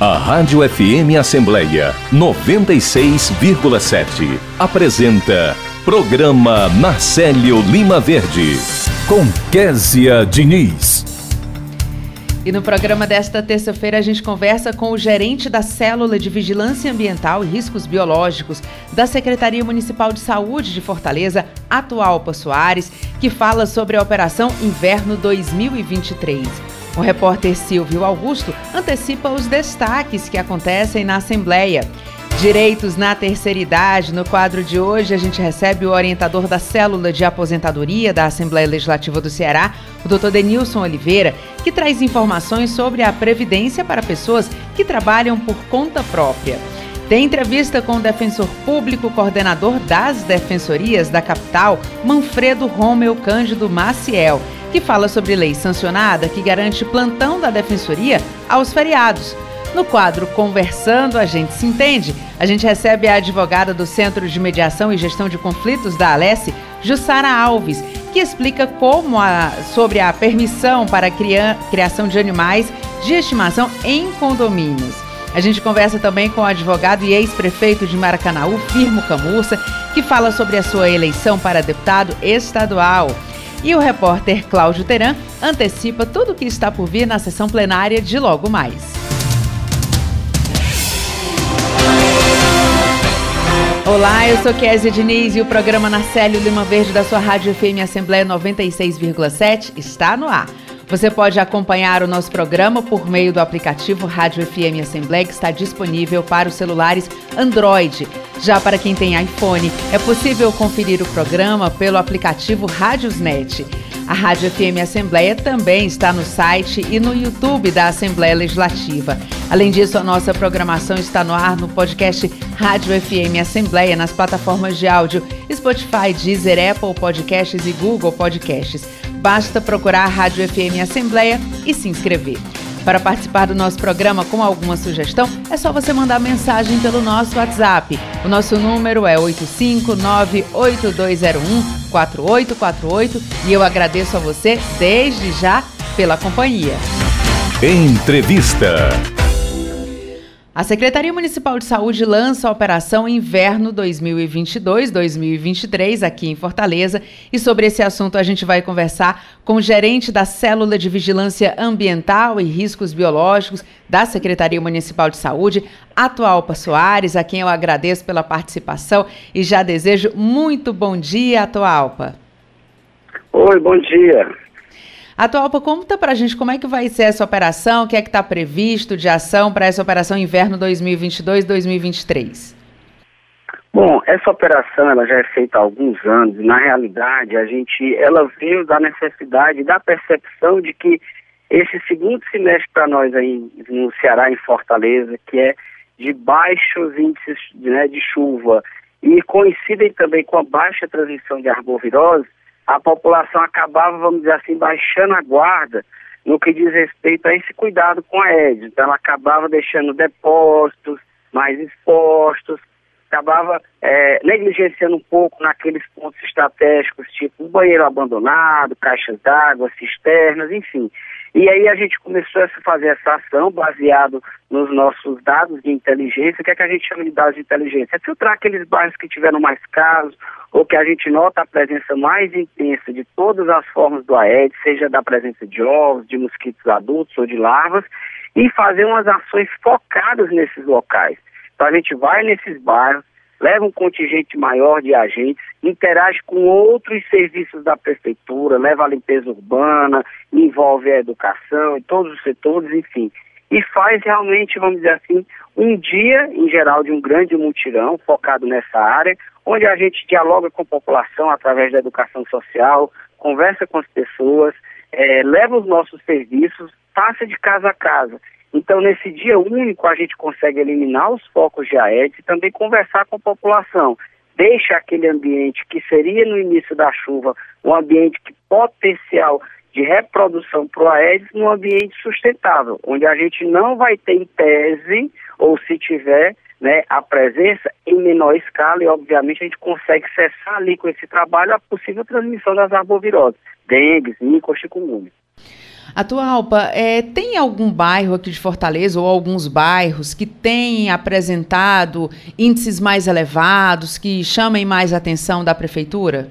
A Rádio FM Assembleia 96,7 apresenta Programa Marcelo Lima Verde com Késia Diniz. E no programa desta terça-feira a gente conversa com o gerente da Célula de Vigilância Ambiental e Riscos Biológicos da Secretaria Municipal de Saúde de Fortaleza, Atualpa Soares, que fala sobre a Operação Inverno 2023. O repórter Silvio Augusto antecipa os destaques que acontecem na Assembleia. Direitos na terceira idade. No quadro de hoje, a gente recebe o orientador da célula de aposentadoria da Assembleia Legislativa do Ceará, o Dr. Denilson Oliveira, que traz informações sobre a previdência para pessoas que trabalham por conta própria. Tem entrevista com o defensor público, coordenador das defensorias da capital, Manfredo Romeu Cândido Maciel que fala sobre lei sancionada que garante plantão da defensoria aos feriados. No quadro Conversando, a gente se entende, a gente recebe a advogada do Centro de Mediação e Gestão de Conflitos da Alesse, Jussara Alves, que explica como a, sobre a permissão para a criação de animais de estimação em condomínios. A gente conversa também com o advogado e ex-prefeito de Maracanaú, Firmo Camurça, que fala sobre a sua eleição para deputado estadual. E o repórter Cláudio Teran antecipa tudo o que está por vir na sessão plenária de logo mais. Olá, eu sou Kézia Diniz e o programa Narcélio Lima Verde da sua Rádio FM Assembleia 96,7 está no ar. Você pode acompanhar o nosso programa por meio do aplicativo Rádio FM Assembleia, que está disponível para os celulares Android. Já para quem tem iPhone, é possível conferir o programa pelo aplicativo Rádiosnet. A Rádio FM Assembleia também está no site e no YouTube da Assembleia Legislativa. Além disso, a nossa programação está no ar no podcast Rádio FM Assembleia nas plataformas de áudio Spotify, Deezer, Apple Podcasts e Google Podcasts. Basta procurar a Rádio FM Assembleia e se inscrever. Para participar do nosso programa com alguma sugestão, é só você mandar mensagem pelo nosso WhatsApp. O nosso número é 85982014848 e eu agradeço a você desde já pela companhia. Entrevista. A Secretaria Municipal de Saúde lança a Operação Inverno 2022-2023 aqui em Fortaleza e sobre esse assunto a gente vai conversar com o gerente da Célula de Vigilância Ambiental e Riscos Biológicos da Secretaria Municipal de Saúde, Atualpa Soares, a quem eu agradeço pela participação e já desejo muito bom dia, Atualpa. Oi, bom dia. Atualpa, conta pra gente como é que vai ser essa operação, o que é que está previsto de ação para essa operação inverno 2022-2023. Bom, essa operação ela já é feita há alguns anos. Na realidade, a gente, ela veio da necessidade, da percepção de que esse segundo semestre para nós aí no Ceará, em Fortaleza, que é de baixos índices né, de chuva e coincidem também com a baixa transmissão de arbovirose, a população acabava, vamos dizer assim, baixando a guarda no que diz respeito a esse cuidado com a Ed. Então, ela acabava deixando depósitos mais expostos, acabava é, negligenciando um pouco naqueles pontos estratégicos, tipo um banheiro abandonado, caixas d'água, cisternas, enfim. E aí a gente começou a fazer essa ação baseado nos nossos dados de inteligência. O que é que a gente chama de dados de inteligência? É filtrar aqueles bairros que tiveram mais casos ou que a gente nota a presença mais intensa de todas as formas do Aedes, seja da presença de ovos, de mosquitos adultos ou de larvas, e fazer umas ações focadas nesses locais. Então a gente vai nesses bairros, leva um contingente maior de agentes, interage com outros serviços da prefeitura, leva a limpeza urbana, envolve a educação e todos os setores, enfim. E faz realmente, vamos dizer assim, um dia, em geral, de um grande mutirão focado nessa área, onde a gente dialoga com a população através da educação social, conversa com as pessoas, é, leva os nossos serviços, passa de casa a casa. Então, nesse dia único, a gente consegue eliminar os focos de Aedes e também conversar com a população. Deixa aquele ambiente que seria no início da chuva um ambiente que potencial de reprodução para o Aedes num ambiente sustentável, onde a gente não vai ter em tese, ou se tiver, né, a presença em menor escala e, obviamente, a gente consegue cessar ali com esse trabalho a possível transmissão das arboviroses, dengue, zika chikungunya. Atualpa, é, tem algum bairro aqui de Fortaleza ou alguns bairros que têm apresentado índices mais elevados, que chamem mais atenção da prefeitura?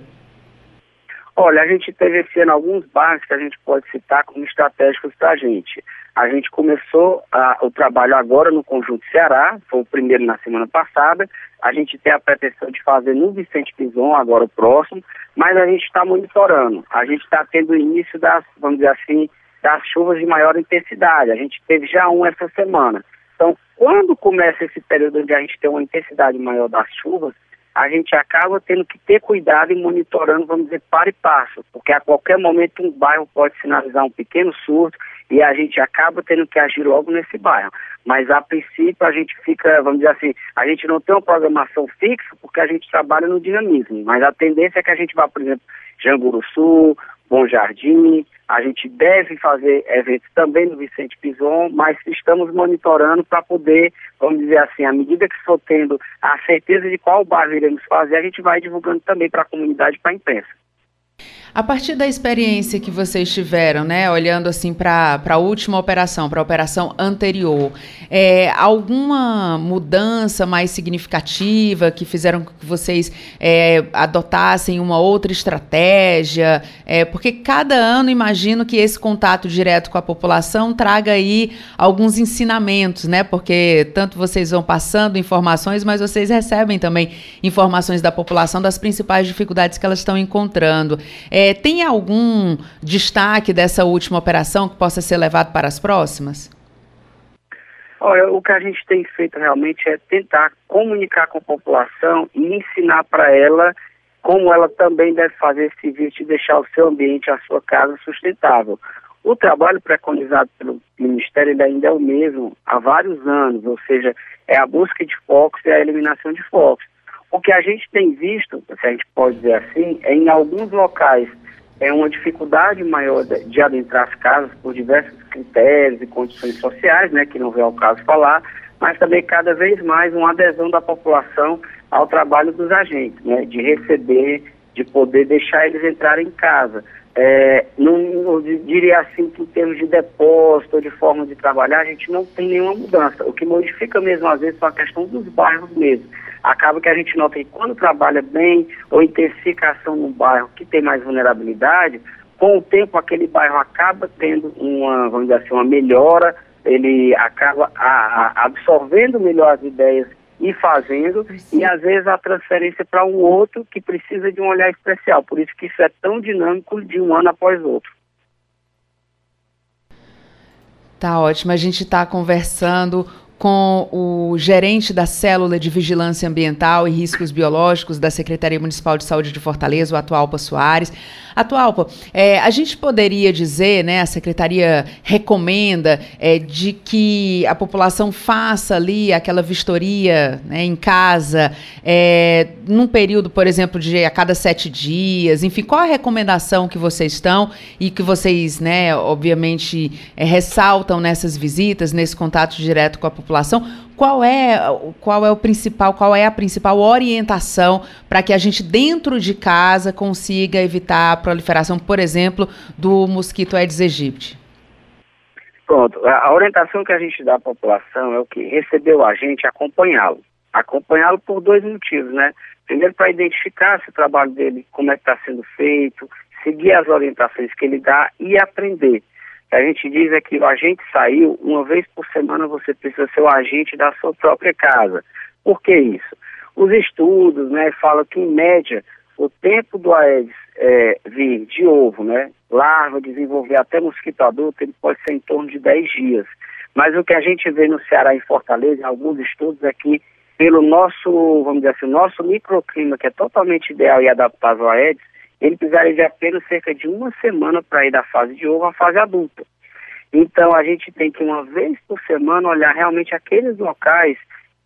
Olha, a gente teve esse ano alguns bairros que a gente pode citar como estratégicos para a gente. A gente começou o trabalho agora no Conjunto Ceará, foi o primeiro na semana passada. A gente tem a pretensão de fazer no Vicente Pison, agora o próximo, mas a gente está monitorando. A gente está tendo o início das, vamos dizer assim, das chuvas de maior intensidade. A gente teve já um essa semana. Então, quando começa esse período onde a gente tem uma intensidade maior das chuvas, a gente acaba tendo que ter cuidado e monitorando, vamos dizer, para e passo, porque a qualquer momento um bairro pode sinalizar um pequeno surto e a gente acaba tendo que agir logo nesse bairro. Mas a princípio a gente fica, vamos dizer assim, a gente não tem uma programação fixa porque a gente trabalha no dinamismo, mas a tendência é que a gente vá, por exemplo, Janguru Sul, Bom Jardim, a gente deve fazer eventos também no Vicente Pison, mas estamos monitorando para poder, vamos dizer assim, à medida que for tendo a certeza de qual bairro iremos fazer, a gente vai divulgando também para a comunidade, para a imprensa. A partir da experiência que vocês tiveram, né, olhando assim para a última operação, para a operação anterior, é, alguma mudança mais significativa que fizeram que vocês é, adotassem uma outra estratégia? É, porque cada ano imagino que esse contato direto com a população traga aí alguns ensinamentos, né? Porque tanto vocês vão passando informações, mas vocês recebem também informações da população das principais dificuldades que elas estão encontrando. É, é, tem algum destaque dessa última operação que possa ser levado para as próximas? Olha, o que a gente tem feito realmente é tentar comunicar com a população e ensinar para ela como ela também deve fazer esse serviço de deixar o seu ambiente, a sua casa sustentável. O trabalho preconizado pelo Ministério ainda é o mesmo há vários anos, ou seja, é a busca de focos e a eliminação de focos. O que a gente tem visto, se a gente pode dizer assim, é em alguns locais é uma dificuldade maior de, de adentrar as casas por diversos critérios e condições sociais, né, que não vem ao caso falar, mas também cada vez mais uma adesão da população ao trabalho dos agentes, né, de receber, de poder deixar eles entrarem em casa. É, não, diria assim que em termos de depósito ou de forma de trabalhar, a gente não tem nenhuma mudança. O que modifica mesmo, às vezes, é a questão dos bairros mesmo acaba que a gente nota que quando trabalha bem ou intensificação num bairro que tem mais vulnerabilidade, com o tempo aquele bairro acaba tendo uma, vamos dizer assim, uma melhora, ele acaba a, a, absorvendo melhor as ideias e fazendo, e às vezes a transferência para um outro que precisa de um olhar especial. Por isso que isso é tão dinâmico de um ano após outro. Tá ótimo. A gente está conversando com o gerente da Célula de Vigilância Ambiental e Riscos Biológicos da Secretaria Municipal de Saúde de Fortaleza, o Atualpa Soares. Atualpa, é, a gente poderia dizer, né, a Secretaria recomenda é, de que a população faça ali aquela vistoria né, em casa, é, num período, por exemplo, de a cada sete dias, enfim, qual a recomendação que vocês estão e que vocês, né, obviamente, é, ressaltam nessas visitas, nesse contato direto com a população? Qual é, qual é o principal, qual é a principal orientação para que a gente dentro de casa consiga evitar a proliferação, por exemplo, do mosquito Aedes aegypti? Pronto, a orientação que a gente dá à população é o que receber o agente, acompanhá-lo. Acompanhá-lo por dois motivos, né? Primeiro, para identificar se o trabalho dele, como é que está sendo feito, seguir as orientações que ele dá e aprender a gente diz é que o agente saiu, uma vez por semana você precisa ser o agente da sua própria casa. Por que isso? Os estudos né, falam que, em média, o tempo do Aedes é, vir de ovo, né, larva, desenvolver até mosquito adulto, ele pode ser em torno de 10 dias. Mas o que a gente vê no Ceará e Fortaleza, em alguns estudos, é que pelo nosso, vamos dizer assim, nosso microclima, que é totalmente ideal e adaptável ao Aedes, ele precisaria de apenas cerca de uma semana para ir da fase de ovo à fase adulta. Então a gente tem que uma vez por semana olhar realmente aqueles locais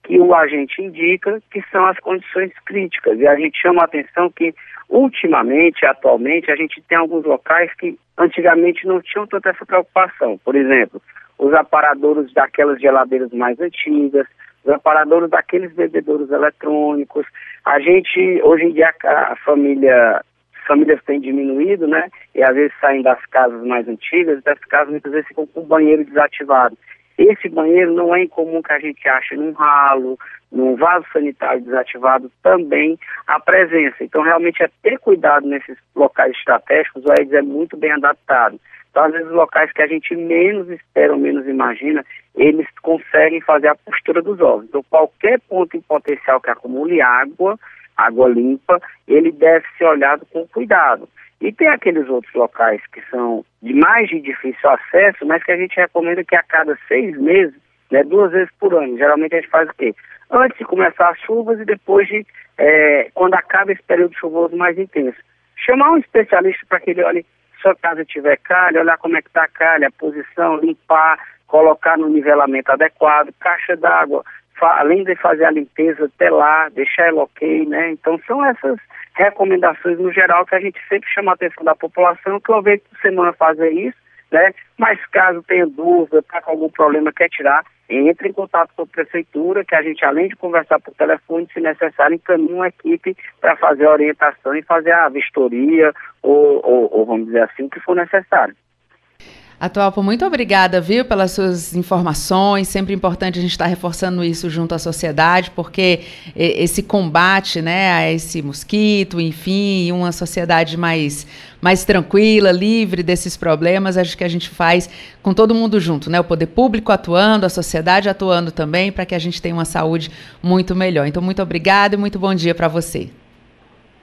que o agente indica que são as condições críticas. E a gente chama a atenção que ultimamente, atualmente, a gente tem alguns locais que antigamente não tinham tanta essa preocupação. Por exemplo, os aparadores daquelas geladeiras mais antigas, os aparadores daqueles bebedouros eletrônicos. A gente, hoje em dia, a família famílias têm diminuído, né? E às vezes saem das casas mais antigas, dessas casas muitas vezes ficam com o banheiro desativado. Esse banheiro não é incomum que a gente ache num ralo, num vaso sanitário desativado também a presença. Então, realmente é ter cuidado nesses locais estratégicos, o Aedes é muito bem adaptado. Então, às vezes, locais que a gente menos espera ou menos imagina, eles conseguem fazer a postura dos ovos. Então, qualquer ponto em potencial que acumule água, água limpa, ele deve ser olhado com cuidado. E tem aqueles outros locais que são de mais de difícil acesso, mas que a gente recomenda que a cada seis meses, né, duas vezes por ano, geralmente a gente faz o quê? Antes de começar as chuvas e depois de, é, quando acaba esse período chuvoso mais intenso. Chamar um especialista para que ele olhe se a casa tiver calha, olhar como é que está a calha, a posição, limpar, colocar no nivelamento adequado, caixa d'água, além de fazer a limpeza lá, deixar ela ok, né? Então são essas recomendações no geral que a gente sempre chama a atenção da população, que uma vez por semana fazer isso, né? Mas caso tenha dúvida, está com algum problema, quer tirar, entre em contato com a prefeitura, que a gente, além de conversar por telefone, se necessário, encaminha uma equipe para fazer a orientação e fazer a vistoria, ou, ou, ou vamos dizer assim, o que for necessário. Atualpo, muito obrigada, viu, pelas suas informações. Sempre importante a gente estar reforçando isso junto à sociedade, porque esse combate, né, a esse mosquito, enfim, uma sociedade mais, mais tranquila, livre desses problemas, acho que a gente faz com todo mundo junto, né? O poder público atuando, a sociedade atuando também, para que a gente tenha uma saúde muito melhor. Então, muito obrigada e muito bom dia para você.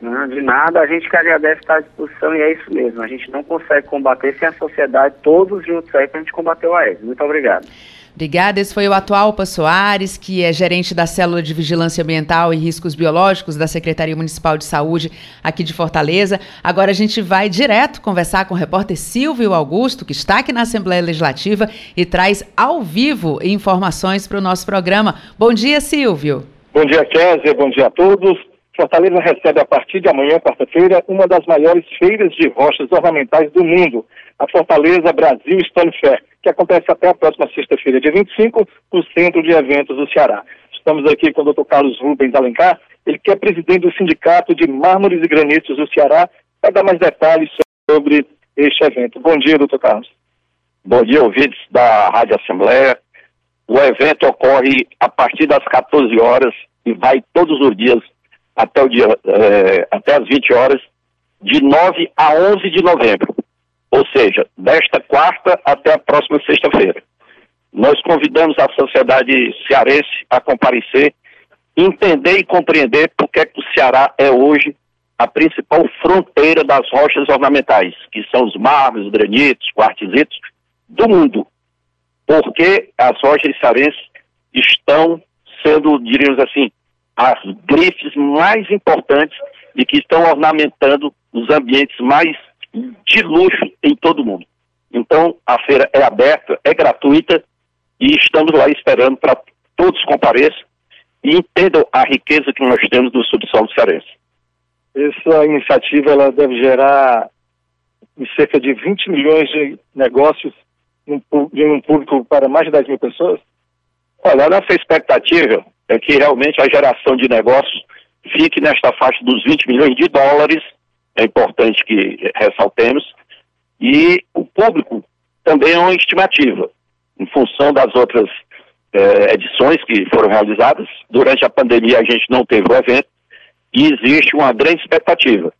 Não, de nada, a gente que agradece estar à disposição e é isso mesmo. A gente não consegue combater sem a sociedade, todos juntos aí, para a gente combater o AES. Muito obrigado. Obrigada. Esse foi o Atualpa Soares, que é gerente da Célula de Vigilância Ambiental e Riscos Biológicos da Secretaria Municipal de Saúde aqui de Fortaleza. Agora a gente vai direto conversar com o repórter Silvio Augusto, que está aqui na Assembleia Legislativa e traz ao vivo informações para o nosso programa. Bom dia, Silvio. Bom dia, Kézia. Bom dia a todos. Fortaleza recebe a partir de amanhã, quarta-feira, uma das maiores feiras de rochas ornamentais do mundo, a Fortaleza Brasil Stone Fair, que acontece até a próxima sexta-feira, dia 25, no Centro de Eventos do Ceará. Estamos aqui com o Dr. Carlos Rubens Alencar, ele que é presidente do Sindicato de Mármores e Granitos do Ceará, para dar mais detalhes sobre este evento. Bom dia, doutor Carlos. Bom dia, ouvintes da Rádio Assembleia. O evento ocorre a partir das 14 horas e vai todos os dias até o dia, é, até as 20 horas, de 9 a 11 de novembro. Ou seja, desta quarta até a próxima sexta-feira. Nós convidamos a sociedade cearense a comparecer, entender e compreender por que, é o Ceará é hoje a principal fronteira das rochas ornamentais, que são os mármores, granitos, quartzitos do mundo. Porque as rochas cearenses estão sendo, diríamos assim, as grifes mais importantes e que estão ornamentando os ambientes mais de luxo em todo o mundo. Então, a feira é aberta, é gratuita e estamos lá esperando para todos compareçam e entendam a riqueza que nós temos do subsolo cearense. Essa iniciativa ela deve gerar cerca de 20 milhões de negócios em um público para mais de 10 mil pessoas? Olha, a nossa expectativa é que realmente a geração de negócios fique nesta faixa dos 20 milhões de dólares, é importante que ressaltemos, e o público também é uma estimativa, em função das outras eh, edições que foram realizadas. Durante a pandemia a gente não teve o evento e existe uma grande expectativa.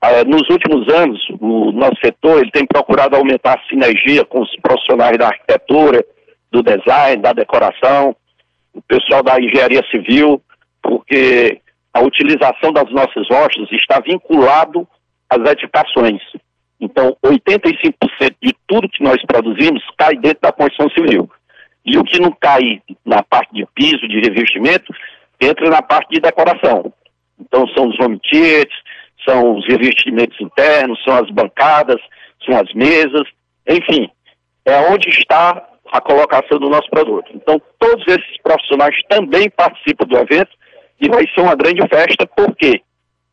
Ah, nos últimos anos, o nosso setor ele tem procurado aumentar a sinergia com os profissionais da arquitetura, do design, da decoração, o pessoal da engenharia civil, porque a utilização das nossas rochas está vinculado às edificações. Então, 85% de tudo que nós produzimos cai dentro da construção civil. E o que não cai na parte de piso, de revestimento, entra na parte de decoração. Então, são os home são os revestimentos internos, são as bancadas, são as mesas, enfim, é onde está a colocação do nosso produto. Então, todos esses profissionais também participam do evento e vai ser uma grande festa, porque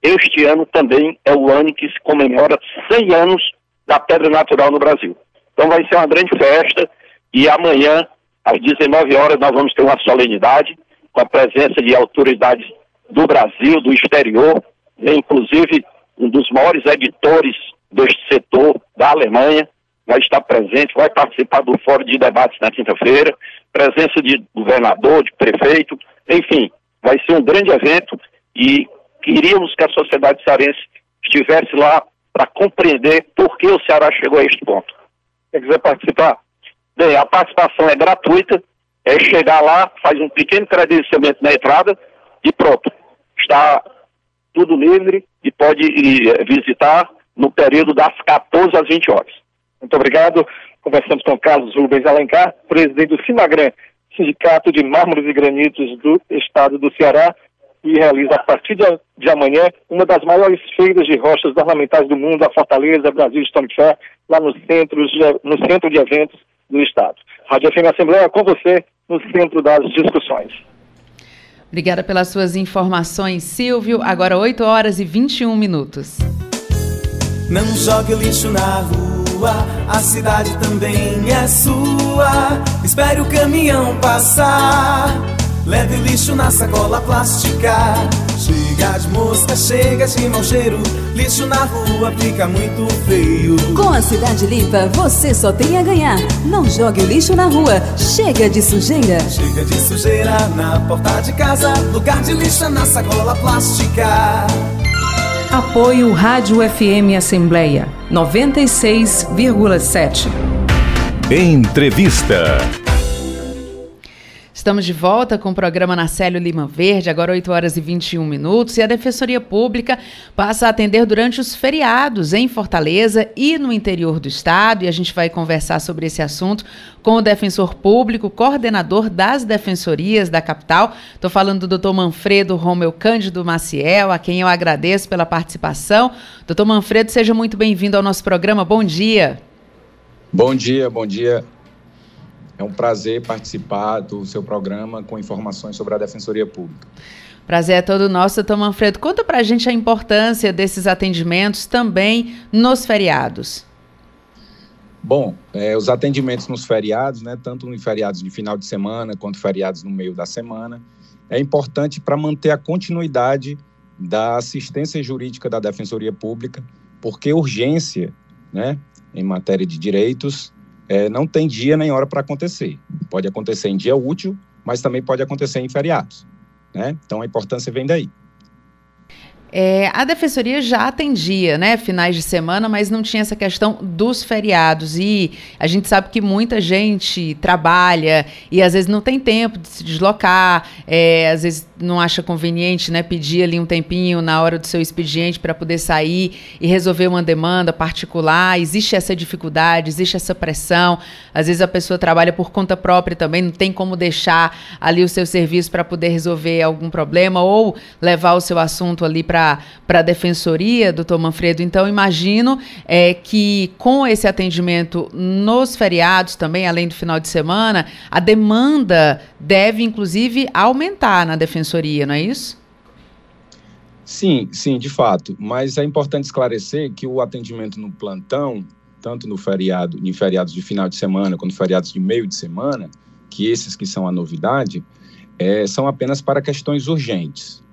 este ano também é o ano que se comemora 100 anos da pedra natural no Brasil. Então, vai ser uma grande festa e amanhã, às 19 horas, nós vamos ter uma solenidade com a presença de autoridades do Brasil, do exterior, inclusive um dos maiores editores deste setor da Alemanha, vai estar presente, vai participar do Fórum de Debates na quinta-feira, presença de governador, de prefeito, enfim, vai ser um grande evento e queríamos que a sociedade cearense estivesse lá para compreender por que o Ceará chegou a este ponto. Quem quiser participar? Bem, a participação é gratuita, é chegar lá, faz um pequeno credenciamento na entrada e pronto. Está tudo livre e pode ir visitar no período das 14 às 20 horas. Muito obrigado. Conversamos com Carlos Rubens Alencar, presidente do Simagran, Sindicato de Mármores e Granitos do Estado do Ceará, e realiza a partir de, de amanhã uma das maiores feiras de rochas ornamentais do mundo, a Fortaleza Brasil Stone Fair, lá no centro, no centro de eventos do Estado. Rádio FM Assembleia com você no centro das discussões. Obrigada pelas suas informações, Silvio. Agora 8 horas e 21 minutos. Não jogue lixo na rua, a cidade também é sua. Espere o caminhão passar. Leve o lixo na sacola plástica. Chega de mosca, chega de mau cheiro. Lixo na rua fica muito feio. Com a cidade limpa, você só tem a ganhar. Não jogue o lixo na rua. Chega de sujeira. Chega de sujeira na porta de casa. Lugar de lixo na sacola plástica. Apoio Rádio FM Assembleia 96,7. Entrevista. Estamos de volta com o programa Narcélio Lima Verde, agora 8 horas e 21 minutos, e a Defensoria Pública passa a atender durante os feriados em Fortaleza e no interior do estado, e a gente vai conversar sobre esse assunto com o defensor público, coordenador das defensorias da capital. Estou falando do doutor Manfredo Romeu Cândido Maciel, a quem eu agradeço pela participação. Doutor Manfredo, seja muito bem-vindo ao nosso programa. Bom dia. Bom dia, bom dia é um prazer participar do seu programa com informações sobre a Defensoria Pública. Prazer é todo nosso, doutor Manfredo. Conta para a gente a importância desses atendimentos também nos feriados. Bom, é, os atendimentos nos feriados, né, tanto em feriados de final de semana quanto feriados no meio da semana, é importante para manter a continuidade da assistência jurídica da Defensoria Pública, porque urgência né, em matéria de direitos é, não tem dia nem hora para acontecer. Pode acontecer em dia útil, mas também pode acontecer em feriados. Né? Então a importância vem daí. É, a defensoria já atendia, né, finais de semana, mas não tinha essa questão dos feriados. E a gente sabe que muita gente trabalha e às vezes não tem tempo de se deslocar, é, às vezes não acha conveniente, né, pedir ali um tempinho na hora do seu expediente para poder sair e resolver uma demanda particular. Existe essa dificuldade, existe essa pressão. Às vezes a pessoa trabalha por conta própria também, não tem como deixar ali o seu serviço para poder resolver algum problema ou levar o seu assunto ali para para a defensoria, doutor Manfredo. Então, imagino é, que com esse atendimento nos feriados também, além do final de semana, a demanda deve, inclusive, aumentar na defensoria, não é isso? Sim, sim, de fato. Mas é importante esclarecer que o atendimento no plantão, tanto no feriado, em feriados de final de semana, quanto feriados de meio de semana, que esses que são a novidade, é, são apenas para questões urgentes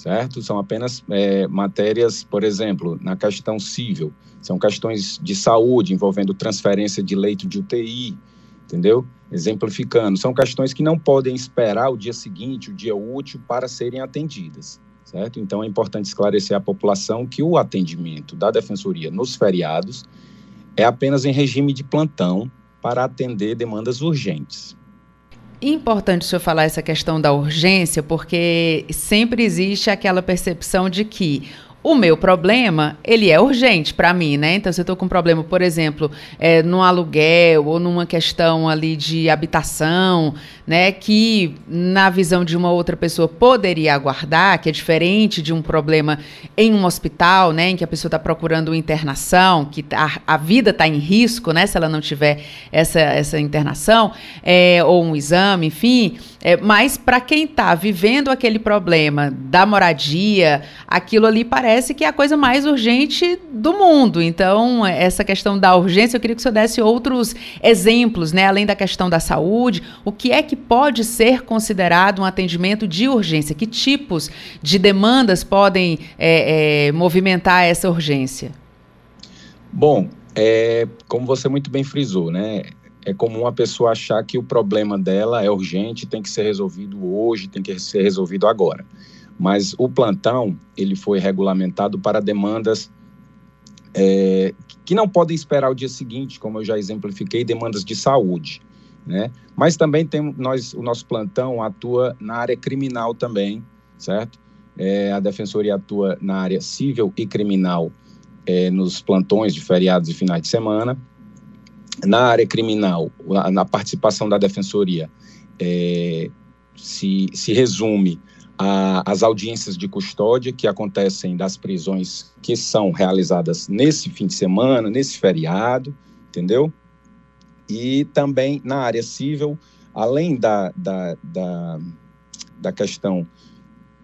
certo? São apenas é, matérias, por exemplo, na questão civil, são questões de saúde envolvendo transferência de leito de UTI, entendeu? Exemplificando, são questões que não podem esperar o dia seguinte, o dia útil, para serem atendidas, certo? Então é importante esclarecer à população que o atendimento da defensoria nos feriados é apenas em regime de plantão para atender demandas urgentes. Importante o senhor falar essa questão da urgência, porque sempre existe aquela percepção de que o meu problema, ele é urgente para mim, né? Então, se eu estou com um problema, por exemplo, é, aluguel ou numa questão ali de habitação, né? Que na visão de uma outra pessoa poderia aguardar, que é diferente de um problema em um hospital, né? Em que a pessoa está procurando internação, que a, a vida está em risco, né? Se ela não tiver essa, essa internação, é, ou um exame, enfim. É, mas para quem está vivendo aquele problema da moradia, aquilo ali parece que é a coisa mais urgente do mundo. Então, essa questão da urgência, eu queria que o senhor desse outros exemplos, né? Além da questão da saúde, o que é que pode ser considerado um atendimento de urgência? Que tipos de demandas podem é, é, movimentar essa urgência? Bom, é, como você muito bem frisou, né? É comum a pessoa achar que o problema dela é urgente, tem que ser resolvido hoje, tem que ser resolvido agora. Mas o plantão ele foi regulamentado para demandas é, que não podem esperar o dia seguinte, como eu já exemplifiquei, demandas de saúde, né? Mas também tem nós, o nosso plantão atua na área criminal também, certo? É, a defensoria atua na área civil e criminal é, nos plantões de feriados e finais de semana. Na área criminal, na participação da defensoria, é, se, se resume às audiências de custódia que acontecem das prisões que são realizadas nesse fim de semana, nesse feriado, entendeu? E também na área civil, além da, da, da, da questão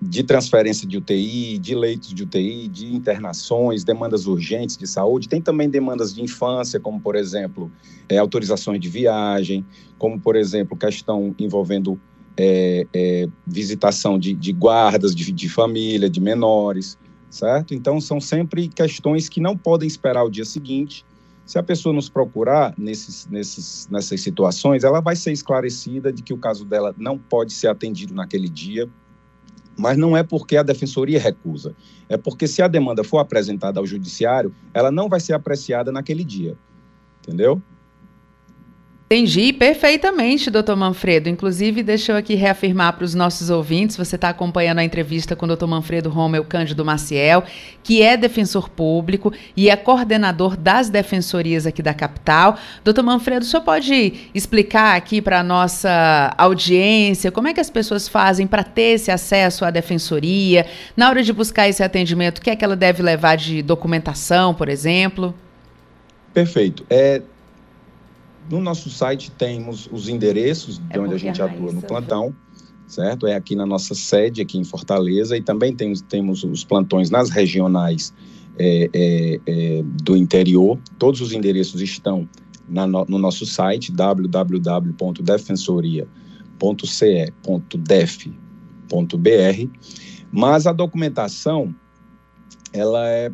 de transferência de UTI, de leitos de UTI, de internações, demandas urgentes de saúde. Tem também demandas de infância, como, por exemplo, é, autorizações de viagem, como, por exemplo, questão envolvendo é, é, visitação de, de guardas de, de, família, de menores, certo? Então, são sempre questões que não podem esperar o dia seguinte. Se a pessoa nos procurar nesses, nesses, nessas situações, ela vai ser esclarecida de que o caso dela não pode ser atendido naquele dia, mas não é porque a defensoria recusa, é porque se a demanda for apresentada ao judiciário, ela não vai ser apreciada naquele dia. Entendeu? Entendi perfeitamente, doutor Manfredo. Inclusive, deixa eu aqui reafirmar para os nossos ouvintes: você está acompanhando a entrevista com o doutor Manfredo Romeu Cândido Maciel, que é defensor público e é coordenador das defensorias aqui da capital. Doutor Manfredo, senhor pode explicar aqui para a nossa audiência como é que as pessoas fazem para ter esse acesso à defensoria? Na hora de buscar esse atendimento, o que é que ela deve levar de documentação, por exemplo? Perfeito. É, no nosso site temos os endereços de é onde a gente a atua no plantão, certo? É aqui na nossa sede, aqui em Fortaleza, e também temos, temos os plantões nas regionais é, é, é, do interior. Todos os endereços estão na, no, no nosso site, www.defensoria.ce.def.br, mas a documentação ela é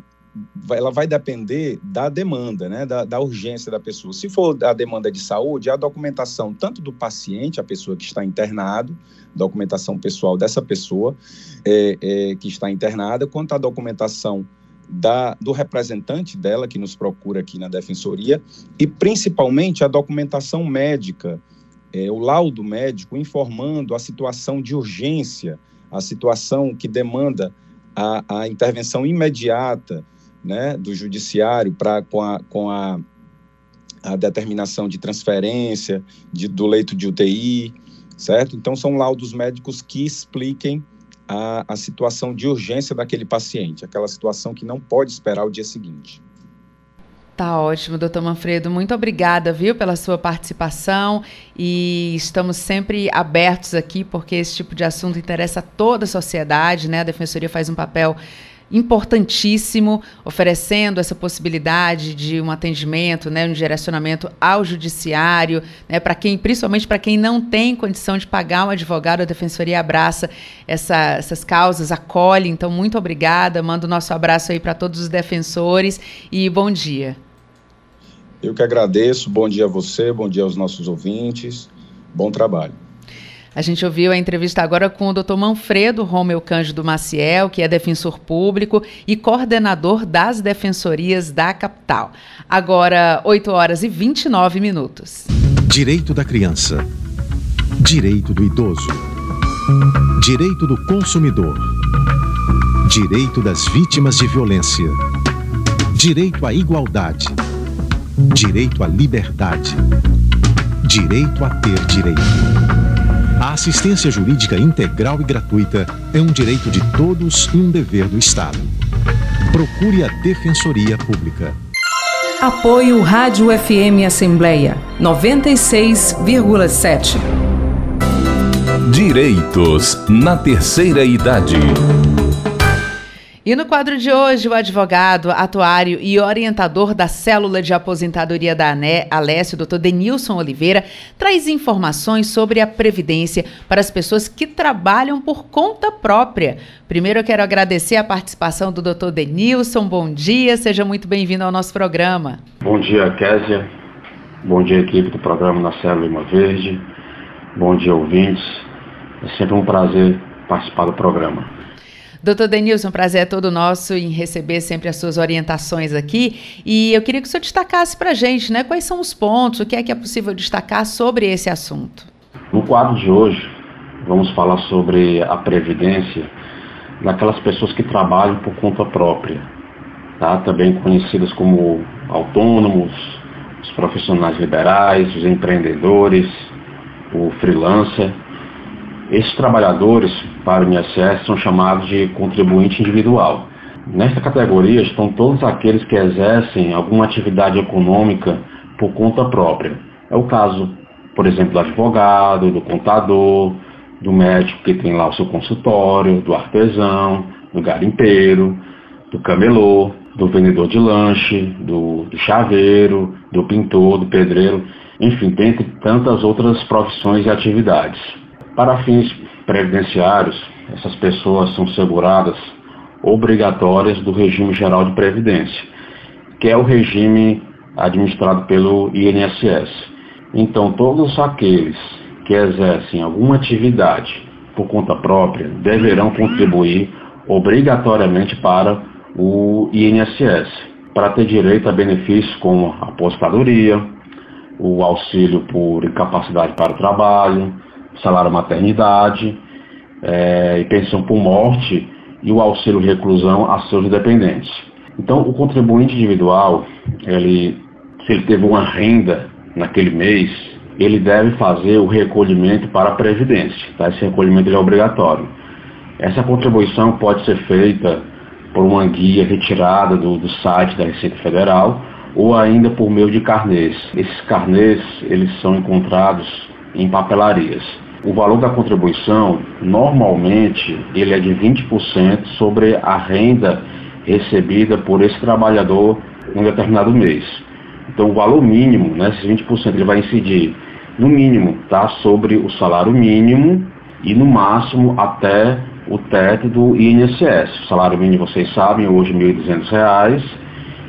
ela vai depender da demanda, né, da, da, urgência da pessoa. Se for a demanda de saúde, a documentação tanto do paciente, a pessoa que está internado, documentação pessoal dessa pessoa é, é, que está internada, quanto a documentação da, do representante dela que nos procura aqui na defensoria e principalmente a documentação médica, é, o laudo médico informando a situação de urgência, a situação que demanda a, a intervenção imediata né, do judiciário para com a, com a, a determinação de transferência de, do leito de UTI, certo? Então, são laudos médicos que expliquem a, a situação de urgência daquele paciente, aquela situação que não pode esperar o dia seguinte. Tá ótimo, doutor Manfredo. Muito obrigada, viu, pela sua participação. E estamos sempre abertos aqui, porque esse tipo de assunto interessa a toda a sociedade, né? A Defensoria faz um papel importantíssimo, oferecendo essa possibilidade de um atendimento, né, um direcionamento ao judiciário, né, para quem, principalmente para quem não tem condição de pagar um advogado, a defensoria abraça essa, essas causas, acolhe. Então, muito obrigada. Mando o nosso abraço aí para todos os defensores e bom dia. Eu que agradeço. Bom dia a você, bom dia aos nossos ouvintes. Bom trabalho. A gente ouviu a entrevista agora com o Dr. Manfredo Romeu Cândido Maciel, que é defensor público e coordenador das defensorias da capital. Agora, 8 horas e 29 minutos. Direito da criança. Direito do idoso. Direito do consumidor. Direito das vítimas de violência. Direito à igualdade. Direito à liberdade. Direito a ter direito. A assistência jurídica integral e gratuita é um direito de todos e um dever do Estado. Procure a Defensoria Pública. Apoio Rádio FM Assembleia 96,7. Direitos na terceira idade. E no quadro de hoje, o advogado, atuário e orientador da célula de aposentadoria da ANE, Alessio, Dr. Denilson Oliveira, traz informações sobre a previdência para as pessoas que trabalham por conta própria. Primeiro, eu quero agradecer a participação do Dr. Denilson. Bom dia, seja muito bem-vindo ao nosso programa. Bom dia, Késia. Bom dia, equipe do programa Na Célula Lima Verde. Bom dia, ouvintes. É sempre um prazer participar do programa. Doutor Denilson, prazer é todo nosso em receber sempre as suas orientações aqui. E eu queria que o senhor destacasse para a gente, né? Quais são os pontos, o que é que é possível destacar sobre esse assunto? No quadro de hoje, vamos falar sobre a previdência daquelas pessoas que trabalham por conta própria, tá? também conhecidas como autônomos, os profissionais liberais, os empreendedores, o freelancer. Esses trabalhadores para o INSS são chamados de contribuinte individual. Nesta categoria estão todos aqueles que exercem alguma atividade econômica por conta própria. É o caso, por exemplo, do advogado, do contador, do médico que tem lá o seu consultório, do artesão, do garimpeiro, do camelô, do vendedor de lanche, do, do chaveiro, do pintor, do pedreiro, enfim, dentre tantas outras profissões e atividades. Para fins previdenciários, essas pessoas são seguradas obrigatórias do regime geral de previdência, que é o regime administrado pelo INSS. Então, todos aqueles que exercem alguma atividade por conta própria deverão contribuir obrigatoriamente para o INSS, para ter direito a benefícios como a aposentadoria, o auxílio por incapacidade para o trabalho, salário maternidade é, e pensão por morte e o auxílio reclusão a seus dependentes. Então, o contribuinte individual, ele, se ele teve uma renda naquele mês, ele deve fazer o recolhimento para a Previdência. Tá? Esse recolhimento é obrigatório. Essa contribuição pode ser feita por uma guia retirada do, do site da Receita Federal ou ainda por meio de carnês. Esses carnês eles são encontrados em papelarias. O valor da contribuição, normalmente, ele é de 20% sobre a renda recebida por esse trabalhador em um determinado mês. Então, o valor mínimo, né, esses 20%, ele vai incidir, no mínimo, tá, sobre o salário mínimo e, no máximo, até o teto do INSS. O salário mínimo, vocês sabem, hoje R$ 1.200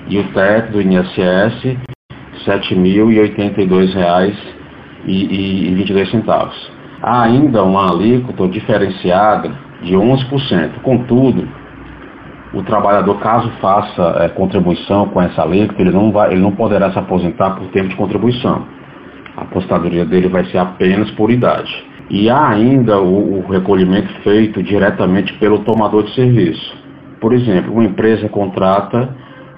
e o teto do INSS R$ 7.082,22. Há ainda uma alíquota diferenciada de 11%. Contudo, o trabalhador, caso faça é, contribuição com essa alíquota, ele não, vai, ele não poderá se aposentar por tempo de contribuição. A apostadoria dele vai ser apenas por idade. E há ainda o, o recolhimento feito diretamente pelo tomador de serviço. Por exemplo, uma empresa contrata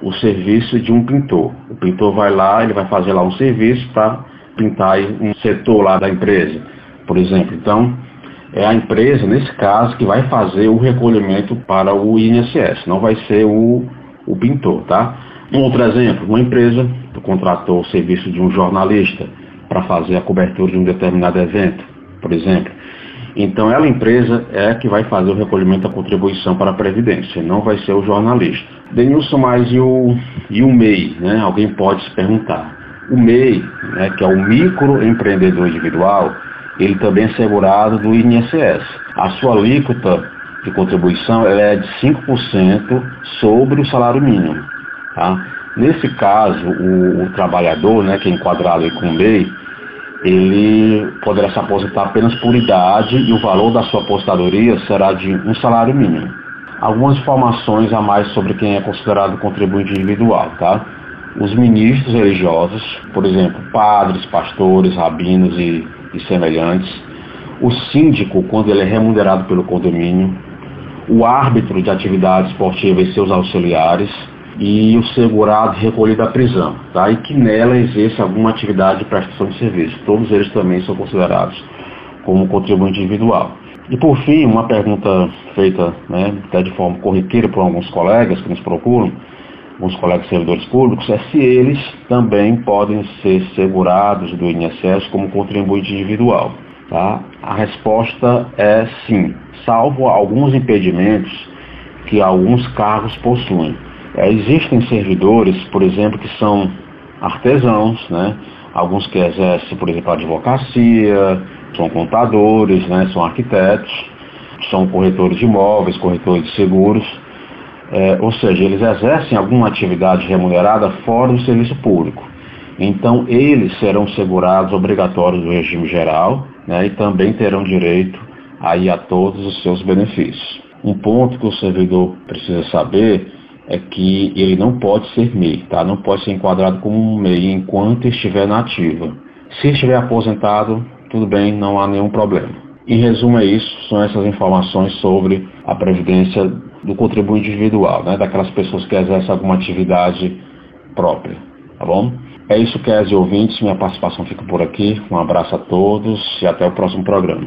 o serviço de um pintor. O pintor vai lá, ele vai fazer lá um serviço para pintar um setor lá da empresa, por exemplo. Então, é a empresa, nesse caso, que vai fazer o recolhimento para o INSS, não vai ser o, o pintor, tá? Um outro exemplo, uma empresa contratou o serviço de um jornalista para fazer a cobertura de um determinado evento, por exemplo. Então, ela, empresa, é que vai fazer o recolhimento da contribuição para a Previdência, não vai ser o jornalista. Denilson, mas e o, e o MEI? Né? Alguém pode se perguntar. O MEI, né, que é o microempreendedor individual, ele também é segurado do INSS. A sua alíquota de contribuição é de 5% sobre o salário mínimo. Tá? Nesse caso, o, o trabalhador, né, que é enquadrado com o MEI, ele poderá se aposentar apenas por idade e o valor da sua aposentadoria será de um salário mínimo. Algumas informações a mais sobre quem é considerado contribuinte individual, tá? Os ministros religiosos, por exemplo, padres, pastores, rabinos e, e semelhantes, o síndico, quando ele é remunerado pelo condomínio, o árbitro de atividade esportiva e seus auxiliares, e o segurado recolhido à prisão, tá? e que nela exerce alguma atividade de prestação de serviço. Todos eles também são considerados como contribuinte individual. E por fim, uma pergunta feita né, até de forma corriqueira por alguns colegas que nos procuram, alguns colegas servidores públicos, é se eles também podem ser segurados do INSS como contribuinte individual. Tá? A resposta é sim, salvo alguns impedimentos que alguns cargos possuem. É, existem servidores, por exemplo, que são artesãos, né? alguns que exercem, por exemplo, advocacia, são contadores, né? são arquitetos, são corretores de imóveis, corretores de seguros, é, ou seja, eles exercem alguma atividade remunerada fora do serviço público. Então, eles serão segurados obrigatórios do regime geral né, e também terão direito aí a todos os seus benefícios. Um ponto que o servidor precisa saber é que ele não pode ser MEI, tá? não pode ser enquadrado como um MEI enquanto estiver na ativa. Se estiver aposentado, tudo bem, não há nenhum problema. Em resumo, é isso, são essas informações sobre a previdência do contribuinte individual, né? daquelas pessoas que exercem alguma atividade própria, tá bom? É isso, Kézia ouvintes, minha participação fica por aqui. Um abraço a todos e até o próximo programa.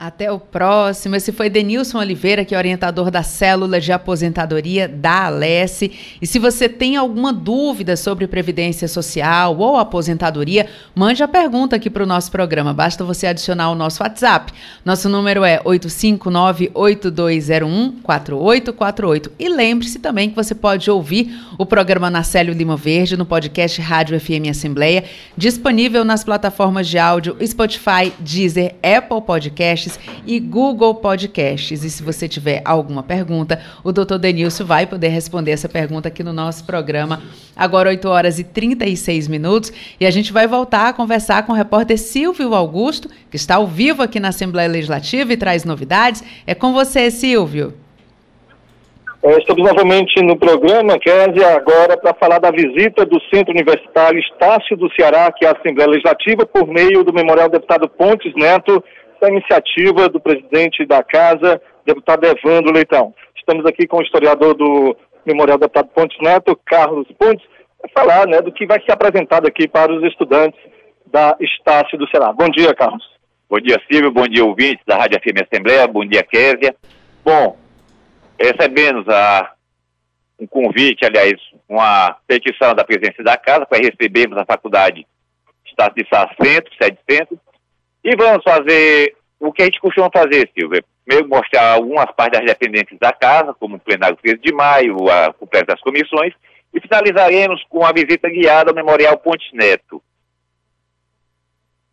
Até o próximo. Esse foi Denilson Oliveira, que é orientador da célula de aposentadoria da Alesse. E se você tem alguma dúvida sobre previdência social ou aposentadoria, mande a pergunta aqui para o nosso programa. Basta você adicionar o nosso WhatsApp. Nosso número é 859-8201-4848. E lembre-se também que você pode ouvir o programa na Célio Lima Verde no podcast Rádio FM Assembleia, disponível nas plataformas de áudio Spotify, Deezer, Apple Podcasts Podcasts e Google Podcasts. E se você tiver alguma pergunta, o doutor Denilson vai poder responder essa pergunta aqui no nosso programa, agora 8 horas e 36 minutos. E a gente vai voltar a conversar com o repórter Silvio Augusto, que está ao vivo aqui na Assembleia Legislativa e traz novidades. É com você, Silvio. É, estamos novamente no programa, Kézia, agora para falar da visita do Centro Universitário Estácio do Ceará, que é a Assembleia Legislativa, por meio do Memorial Deputado Pontes Neto, da iniciativa do presidente da Casa, deputado Evandro Leitão. Estamos aqui com o historiador do Memorial Deputado Pontes Neto, Carlos Pontes, para falar né, do que vai ser apresentado aqui para os estudantes da Estácio do Ceará. Bom dia, Carlos. Bom dia, Silvio. Bom dia, ouvintes da Rádio FM Assembleia. Bom dia, Késia. Bom, recebemos a, um convite, aliás, uma petição da presidência da Casa para recebermos a faculdade Estácio de Sá Centro, sede centro, e vamos fazer o que a gente costuma fazer, Silvia. Primeiro mostrar algumas partes das dependências da casa, como o plenário 13 de maio, a completa das comissões, e finalizaremos com a visita guiada ao Memorial Pontes Neto.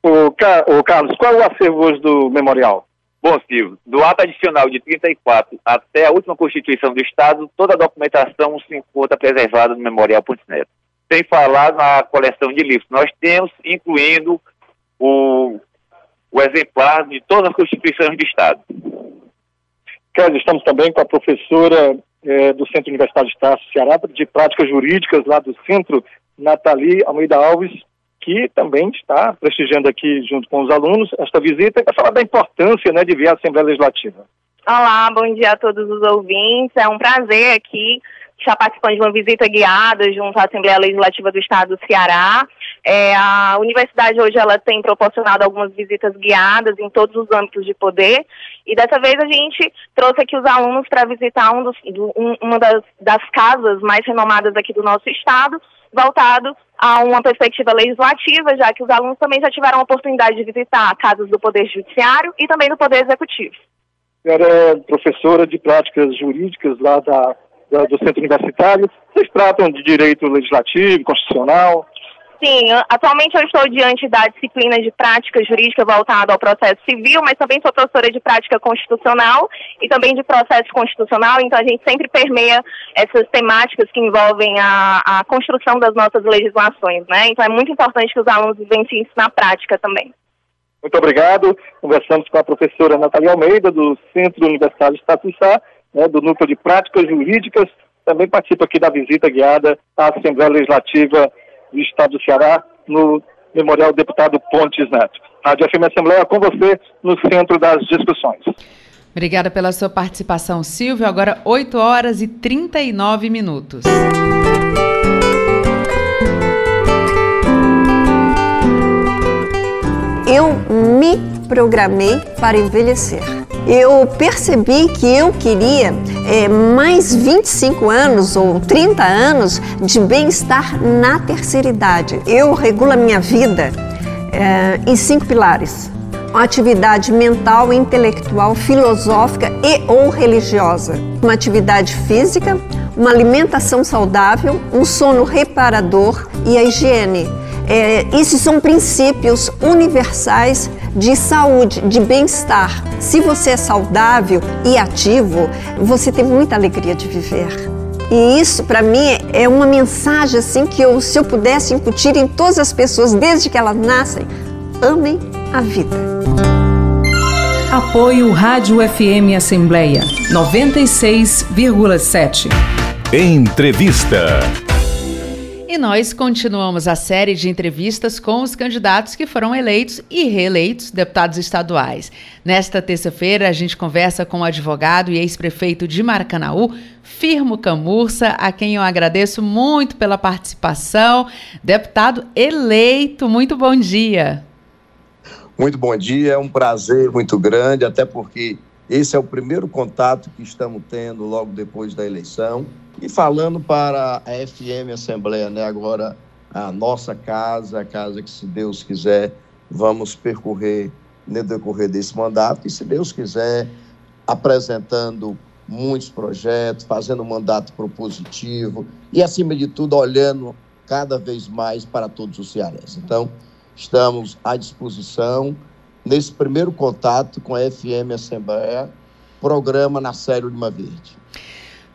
O, o Carlos, qual é o acervo hoje do memorial? Bom, Silvio, do ato adicional de 34 até a última Constituição do Estado, toda a documentação se encontra preservada no Memorial Pontes Neto. Sem falar na coleção de livros que nós temos, incluindo o o exemplar de todas as constituições do Estado. Kézia, estamos também com a professora é, do Centro Universitário de Estácio, Ceará, de Práticas Jurídicas, lá do Centro, Nathalie Almeida Alves, que também está prestigiando aqui, junto com os alunos, esta visita, para falar da importância né, de ver a Assembleia Legislativa. Olá, bom dia a todos os ouvintes. É um prazer aqui estar participando de uma visita guiada junto à Assembleia Legislativa do Estado do Ceará. É, a universidade hoje ela tem proporcionado algumas visitas guiadas em todos os âmbitos de poder e dessa vez a gente trouxe aqui os alunos para visitar um dos, um, uma das, das casas mais renomadas aqui do nosso estado, voltado a uma perspectiva legislativa, já que os alunos também já tiveram a oportunidade de visitar casas do Poder Judiciário e também do Poder Executivo. Era é professora de práticas jurídicas lá da do centro universitário. Vocês tratam de direito legislativo, constitucional? Sim, atualmente eu estou diante da disciplina de prática jurídica voltada ao processo civil, mas também sou professora de prática constitucional e também de processo constitucional, então a gente sempre permeia essas temáticas que envolvem a, a construção das nossas legislações, né? Então é muito importante que os alunos vivenciem isso na prática também. Muito obrigado. Conversamos com a professora Natalia Almeida, do Centro Universitário de Estatuçá, né, do Núcleo de Práticas Jurídicas, também participa aqui da visita guiada à Assembleia Legislativa do Estado do Ceará, no Memorial Deputado Pontes Neto. Rádio FM Assembleia com você no centro das discussões. Obrigada pela sua participação, Silvio. Agora 8 horas e 39 minutos. Eu me programei para envelhecer eu percebi que eu queria é, mais 25 anos ou 30 anos de bem-estar na terceira idade. Eu regulo a minha vida é, em cinco pilares: atividade mental, intelectual, filosófica e ou religiosa, uma atividade física, uma alimentação saudável, um sono reparador e a higiene. É, esses são princípios universais de saúde, de bem-estar. Se você é saudável e ativo, você tem muita alegria de viver. E isso, para mim, é uma mensagem assim que eu, se eu pudesse incutir em todas as pessoas, desde que elas nascem, amem a vida. Apoio Rádio FM Assembleia 96,7. Entrevista. E nós continuamos a série de entrevistas com os candidatos que foram eleitos e reeleitos deputados estaduais. Nesta terça-feira, a gente conversa com o advogado e ex-prefeito de Maracanaú, Firmo Camurça, a quem eu agradeço muito pela participação. Deputado eleito, muito bom dia. Muito bom dia, é um prazer muito grande, até porque esse é o primeiro contato que estamos tendo logo depois da eleição. E falando para a FM Assembleia, né, agora a nossa casa, a casa que, se Deus quiser, vamos percorrer no decorrer desse mandato, e se Deus quiser, apresentando muitos projetos, fazendo um mandato propositivo e, acima de tudo, olhando cada vez mais para todos os cearenses. Então, estamos à disposição nesse primeiro contato com a FM Assembleia, programa na Série Lima Verde.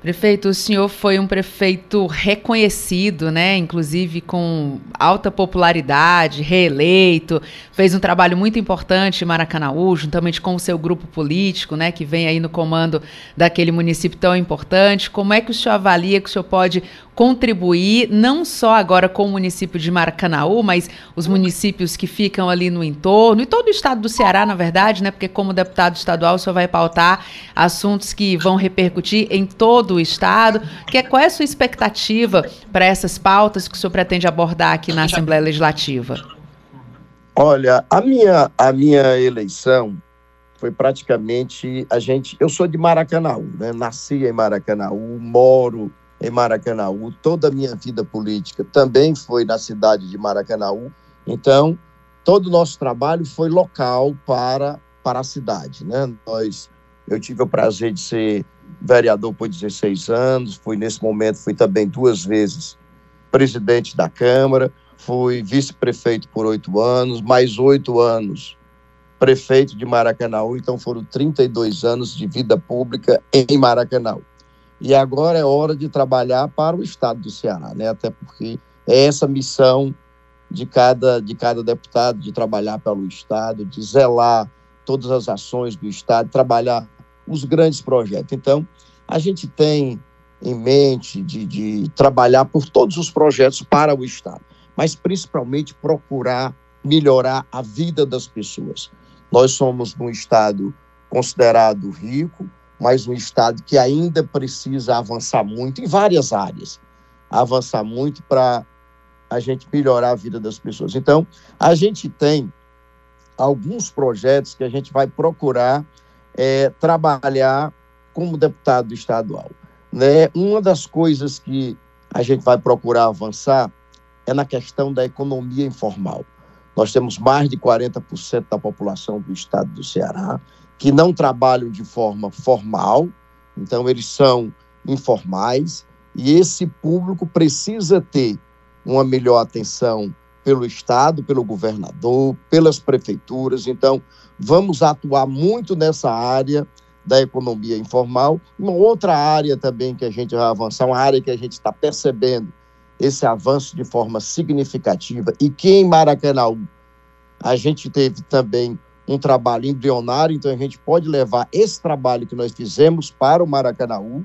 Prefeito, o senhor foi um prefeito reconhecido, né? Inclusive com alta popularidade, reeleito, fez um trabalho muito importante em Maracanaú, juntamente com o seu grupo político, né? Que vem aí no comando daquele município tão importante. Como é que o senhor avalia que o senhor pode contribuir, não só agora com o município de Maracanaú, mas os municípios que ficam ali no entorno, e todo o estado do Ceará, na verdade, né? Porque como deputado estadual, o senhor vai pautar assuntos que vão repercutir em todo o estado. Que é, qual é a sua expectativa para essas pautas que o senhor pretende abordar aqui na Assembleia Legislativa? Olha, a minha, a minha eleição foi praticamente a gente. Eu sou de Maracanaú, né? Nasci em Maracanaú, moro em Maracanaú. Toda a minha vida política também foi na cidade de Maracanaú. Então, todo o nosso trabalho foi local para, para a cidade. Né? Nós, eu tive o prazer de ser vereador por 16 anos, fui nesse momento, fui também duas vezes presidente da Câmara, fui vice-prefeito por oito anos, mais oito anos prefeito de Maracanaú, então foram 32 anos de vida pública em Maracanaú. E agora é hora de trabalhar para o Estado do Ceará, né? Até porque é essa missão de cada, de cada deputado, de trabalhar pelo Estado, de zelar todas as ações do Estado, trabalhar os grandes projetos. Então, a gente tem em mente de, de trabalhar por todos os projetos para o Estado, mas principalmente procurar melhorar a vida das pessoas. Nós somos um Estado considerado rico, mas um Estado que ainda precisa avançar muito em várias áreas avançar muito para a gente melhorar a vida das pessoas. Então, a gente tem alguns projetos que a gente vai procurar é, trabalhar como deputado estadual. Né? Uma das coisas que a gente vai procurar avançar é na questão da economia informal. Nós temos mais de 40% da população do estado do Ceará que não trabalham de forma formal, então eles são informais, e esse público precisa ter uma melhor atenção pelo Estado, pelo governador, pelas prefeituras. Então, vamos atuar muito nessa área da economia informal. Uma outra área também que a gente vai avançar, uma área que a gente está percebendo esse avanço de forma significativa e que em Maracanã a gente teve também um trabalho embrionário, então a gente pode levar esse trabalho que nós fizemos para o Maracanaú,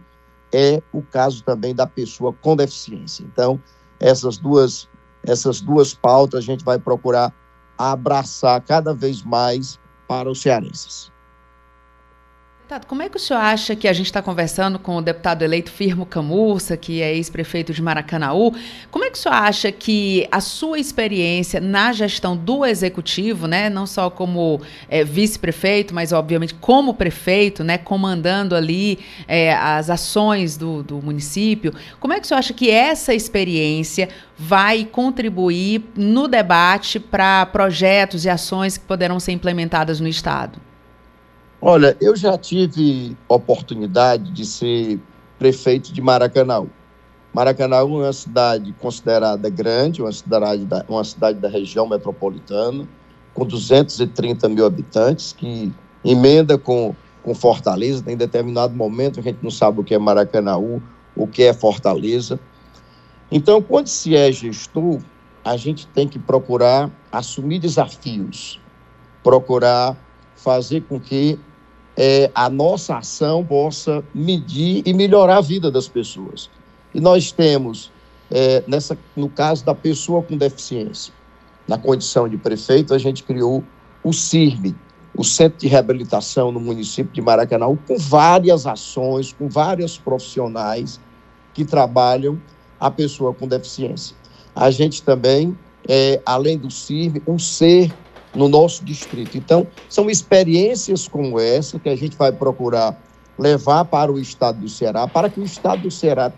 é o caso também da pessoa com deficiência. Então, essas duas, essas duas pautas a gente vai procurar abraçar cada vez mais para os cearenses. Deputado, como é que o senhor acha que a gente está conversando com o deputado eleito Firmo Camurça, que é ex-prefeito de Maracanaú, como é que o senhor acha que a sua experiência na gestão do executivo, né, não só como é, vice-prefeito, mas obviamente como prefeito, né, comandando ali é, as ações do, do município, como é que o senhor acha que essa experiência vai contribuir no debate para projetos e ações que poderão ser implementadas no Estado? Olha, eu já tive oportunidade de ser prefeito de Maracanã. Maracanã é uma cidade considerada grande, uma cidade da, uma cidade da região metropolitana, com 230 mil habitantes, que emenda com, com Fortaleza. Em determinado momento a gente não sabe o que é Maracanã, o que é Fortaleza. Então, quando se é gestor, a gente tem que procurar assumir desafios, procurar fazer com que é, a nossa ação possa medir e melhorar a vida das pessoas. E nós temos, é, nessa, no caso da pessoa com deficiência, na condição de prefeito, a gente criou o CIRB, o Centro de Reabilitação no município de Maracanã, com várias ações, com vários profissionais que trabalham a pessoa com deficiência. A gente também, é, além do CIRB, um ser no nosso distrito. Então, são experiências como essa que a gente vai procurar levar para o estado do Ceará, para que o estado do Ceará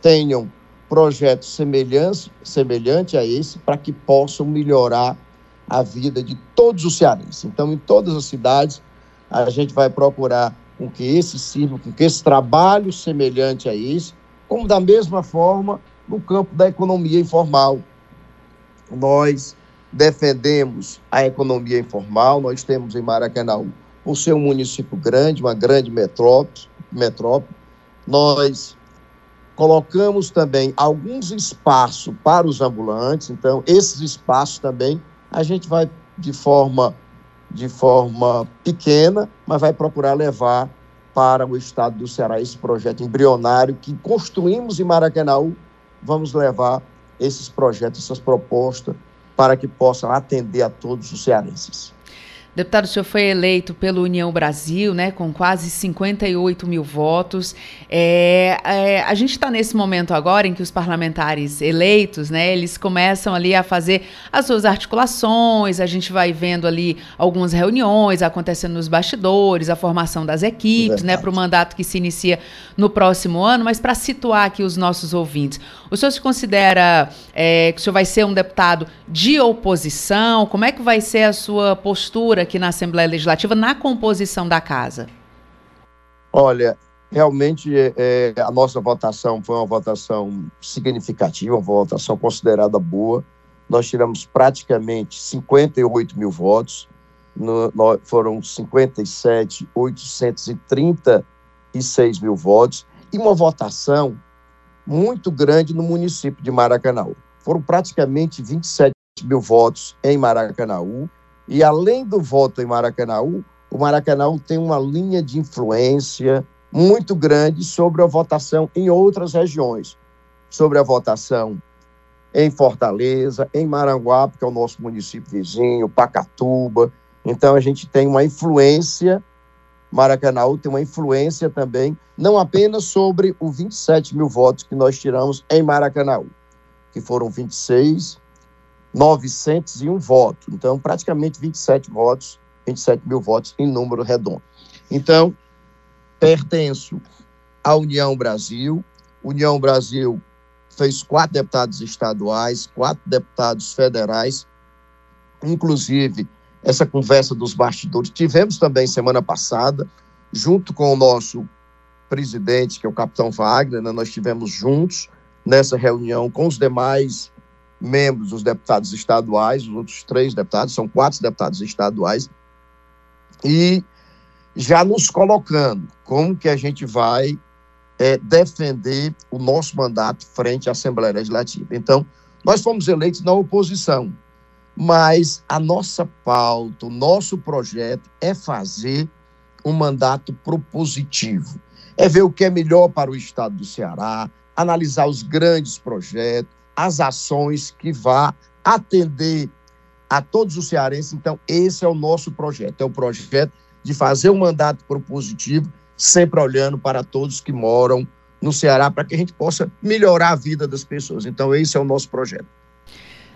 tenha, projetos semelhantes, semelhante a esse, para que possam melhorar a vida de todos os cearenses. Então, em todas as cidades, a gente vai procurar com que esse sirva, com que esse trabalho semelhante a esse, como da mesma forma no campo da economia informal. Nós defendemos a economia informal. Nós temos em Maracanã, por ser um município grande, uma grande metrópole, metrópole nós colocamos também alguns espaços para os ambulantes. Então, esses espaços também a gente vai de forma de forma pequena, mas vai procurar levar para o estado do Ceará esse projeto embrionário que construímos em Maracanã. Vamos levar esses projetos, essas propostas para que possam atender a todos os cearenses. Deputado, o senhor foi eleito pelo União Brasil, né, com quase 58 mil votos. É, é, a gente está nesse momento agora em que os parlamentares eleitos, né, eles começam ali a fazer as suas articulações, a gente vai vendo ali algumas reuniões acontecendo nos bastidores, a formação das equipes, né, para o mandato que se inicia no próximo ano. Mas para situar aqui os nossos ouvintes, o senhor se considera é, que o senhor vai ser um deputado de oposição? Como é que vai ser a sua postura? Aqui na Assembleia Legislativa na composição da casa? Olha, realmente é, a nossa votação foi uma votação significativa, uma votação considerada boa. Nós tiramos praticamente 58 mil votos, no, no, foram 57,836 mil votos, e uma votação muito grande no município de Maracanã. Foram praticamente 27 mil votos em Maracanã e além do voto em Maracanã, o Maracanã tem uma linha de influência muito grande sobre a votação em outras regiões, sobre a votação em Fortaleza, em Maranguape, que é o nosso município vizinho, Pacatuba. Então a gente tem uma influência, Maracanã tem uma influência também, não apenas sobre os 27 mil votos que nós tiramos em Maracanã, que foram 26 901 votos. Então, praticamente 27 votos, 27 mil votos em número redondo. Então, pertenço à União Brasil. União Brasil fez quatro deputados estaduais, quatro deputados federais, inclusive essa conversa dos bastidores. Tivemos também semana passada, junto com o nosso presidente, que é o capitão Wagner, né, nós estivemos juntos nessa reunião com os demais membros, os deputados estaduais, os outros três deputados, são quatro deputados estaduais, e já nos colocando como que a gente vai é, defender o nosso mandato frente à Assembleia Legislativa. Então, nós fomos eleitos na oposição, mas a nossa pauta, o nosso projeto é fazer um mandato propositivo, é ver o que é melhor para o estado do Ceará, analisar os grandes projetos, as ações que vá atender a todos os cearenses. Então, esse é o nosso projeto, é o projeto de fazer um mandato propositivo, sempre olhando para todos que moram no Ceará, para que a gente possa melhorar a vida das pessoas. Então, esse é o nosso projeto.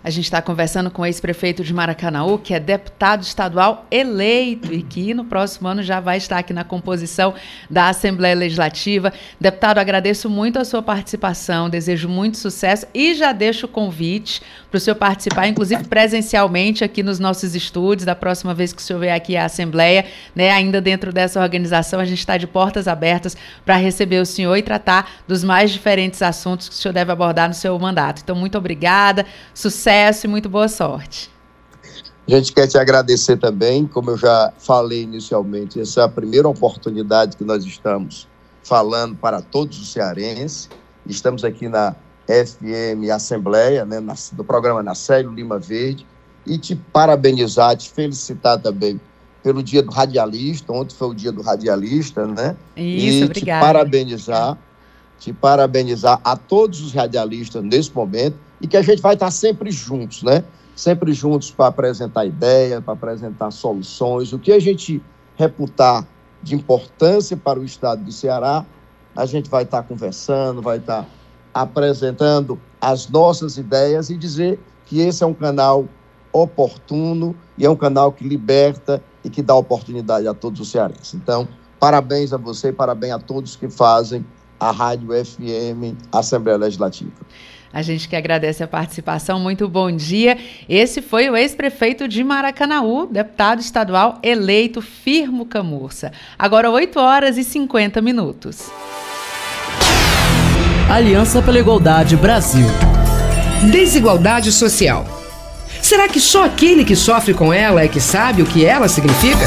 A gente está conversando com o ex-prefeito de Maracanaú, que é deputado estadual eleito e que no próximo ano já vai estar aqui na composição da Assembleia Legislativa. Deputado, agradeço muito a sua participação, desejo muito sucesso e já deixo o convite para o senhor participar, inclusive presencialmente aqui nos nossos estúdios, da próxima vez que o senhor vier aqui à Assembleia, né, ainda dentro dessa organização, a gente está de portas abertas para receber o senhor e tratar dos mais diferentes assuntos que o senhor deve abordar no seu mandato. Então, muito obrigada, sucesso sucesso e muito boa sorte. A gente quer te agradecer também, como eu já falei inicialmente, essa é a primeira oportunidade que nós estamos falando para todos os cearenses. Estamos aqui na FM Assembleia, né, do programa Nacélio Lima Verde, e te parabenizar, te felicitar também pelo dia do radialista, ontem foi o dia do radialista, né? Isso, e obrigada. te parabenizar, te parabenizar a todos os radialistas nesse momento e que a gente vai estar sempre juntos, né? Sempre juntos para apresentar ideias, para apresentar soluções, o que a gente reputar de importância para o estado do Ceará, a gente vai estar conversando, vai estar apresentando as nossas ideias e dizer que esse é um canal oportuno e é um canal que liberta e que dá oportunidade a todos os cearenses. Então, parabéns a você e parabéns a todos que fazem a Rádio FM Assembleia Legislativa. A gente que agradece a participação. Muito bom dia. Esse foi o ex-prefeito de Maracanaú, deputado estadual eleito Firmo Camurça. Agora 8 horas e 50 minutos. Aliança pela Igualdade Brasil. Desigualdade social. Será que só aquele que sofre com ela é que sabe o que ela significa?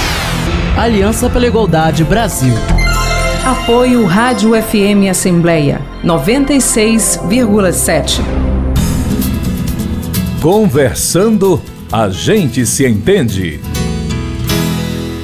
Aliança pela Igualdade Brasil. Apoio Rádio FM Assembleia 96,7. Conversando, a gente se entende.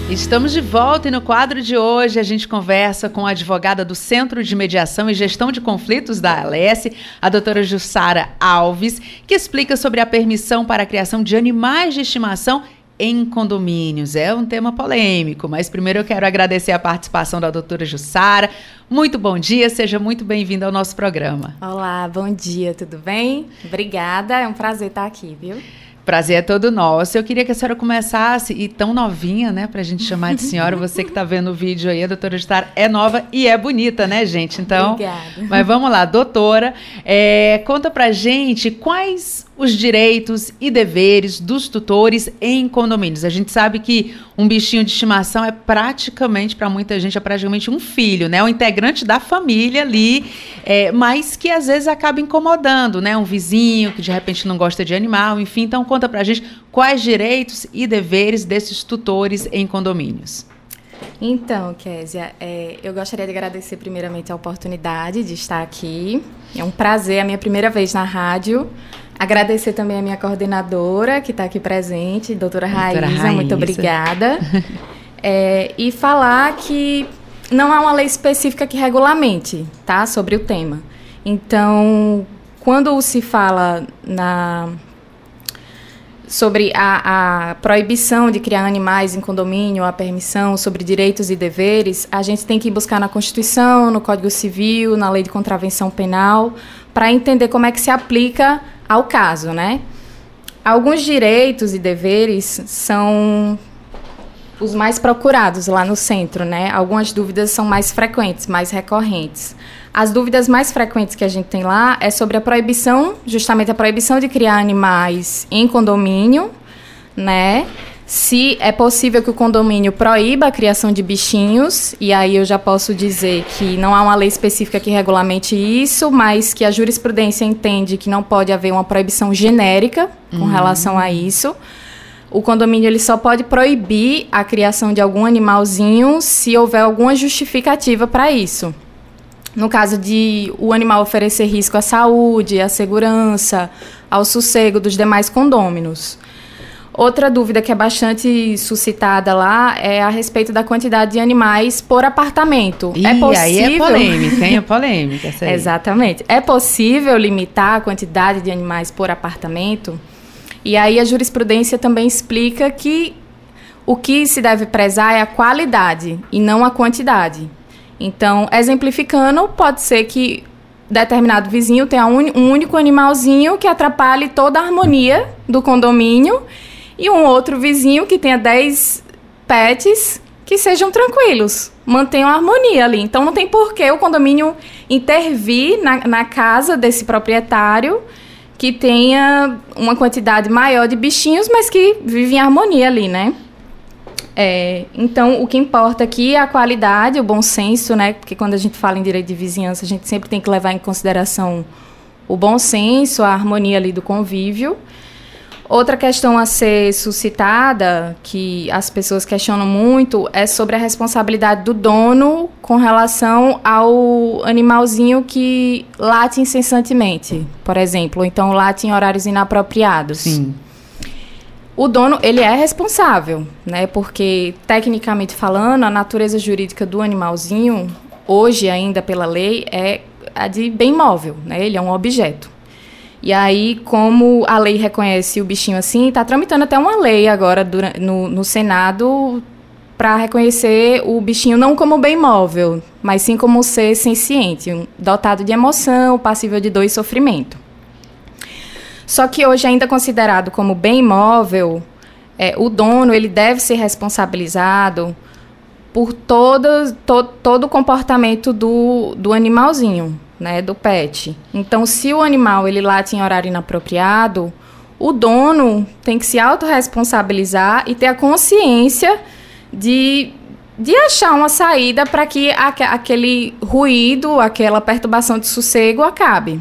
Estamos de volta e no quadro de hoje a gente conversa com a advogada do Centro de Mediação e Gestão de Conflitos da ALS, a doutora Jussara Alves, que explica sobre a permissão para a criação de animais de estimação em condomínios. É um tema polêmico, mas primeiro eu quero agradecer a participação da doutora Jussara. Muito bom dia, seja muito bem-vinda ao nosso programa. Olá, bom dia, tudo bem? Obrigada, é um prazer estar aqui, viu? Prazer é todo nosso. Eu queria que a senhora começasse, e tão novinha, né, pra gente chamar de senhora, você que tá vendo o vídeo aí, a doutora Jussara é nova e é bonita, né, gente? Então, Obrigada. mas vamos lá, doutora, é, conta pra gente quais os direitos e deveres dos tutores em condomínios. A gente sabe que um bichinho de estimação é praticamente, para muita gente, é praticamente um filho, né? Um integrante da família ali, é, mas que às vezes acaba incomodando, né? Um vizinho que de repente não gosta de animal, enfim. Então, conta pra gente quais direitos e deveres desses tutores em condomínios. Então, Késia, é, eu gostaria de agradecer primeiramente a oportunidade de estar aqui. É um prazer, é a minha primeira vez na rádio. Agradecer também a minha coordenadora, que está aqui presente, doutora Raíza, Raíza. muito obrigada. É, e falar que não há uma lei específica que regulamente, tá, sobre o tema. Então, quando se fala na sobre a, a, proibição de criar animais em condomínio, a permissão sobre direitos e deveres, a gente tem que buscar na Constituição, no Código Civil, na Lei de Contravenção Penal, para entender como é que se aplica ao caso, né? Alguns direitos e deveres são os mais procurados lá no centro, né? Algumas dúvidas são mais frequentes, mais recorrentes. As dúvidas mais frequentes que a gente tem lá é sobre a proibição, justamente a proibição de criar animais em condomínio, né? Se é possível que o condomínio proíba a criação de bichinhos, e aí eu já posso dizer que não há uma lei específica que regulamente isso, mas que a jurisprudência entende que não pode haver uma proibição genérica com Uhum. relação a isso. o condomínio ele só pode proibir a criação de algum animalzinho se houver alguma justificativa para isso. No caso de o animal oferecer risco à saúde, à segurança, ao sossego dos demais condôminos. Outra dúvida que é bastante suscitada lá é a respeito da quantidade de animais por apartamento. Ih, é possível... aí é polêmica, hein? É polêmica. Essa aí. Exatamente. É possível limitar a quantidade de animais por apartamento? E aí a jurisprudência também explica que o que se deve prezar é a qualidade e não a quantidade. Então, exemplificando, pode ser que determinado vizinho tenha um único animalzinho que atrapalhe toda a harmonia do condomínio e um outro vizinho que tenha 10 pets que sejam tranquilos, mantenham a harmonia ali. Então não tem por que o condomínio intervir na, na casa desse proprietário que tenha uma quantidade maior de bichinhos, mas que vivem em harmonia ali, né? É, então, o que importa aqui é a qualidade, o bom senso, né? Porque quando a gente fala em direito de vizinhança, a gente sempre tem que levar em consideração o bom senso, a harmonia ali do convívio. Outra questão a ser suscitada, que as pessoas questionam muito, é sobre a responsabilidade do dono com relação ao animalzinho que late incessantemente, por exemplo, ou então late em horários inapropriados. Sim. O dono, ele é responsável, né? Porque, tecnicamente falando, a natureza jurídica do animalzinho, hoje ainda pela lei, é a de bem móvel, né? Ele é um objeto. E aí, como a lei reconhece o bichinho assim, está tramitando até uma lei agora no, no Senado para reconhecer o bichinho não como bem móvel, mas sim como ser senciente, um, dotado de emoção, passível de dor e sofrimento. Só que hoje ainda considerado como bem móvel, é, o dono ele deve ser responsabilizado por todo, to, todo o comportamento do, do animalzinho né, do pet. Então, se o animal ele late em horário inapropriado, o dono tem que se autorresponsabilizar e ter a consciência de, de achar uma saída para que aquele ruído, aquela perturbação de sossego acabe.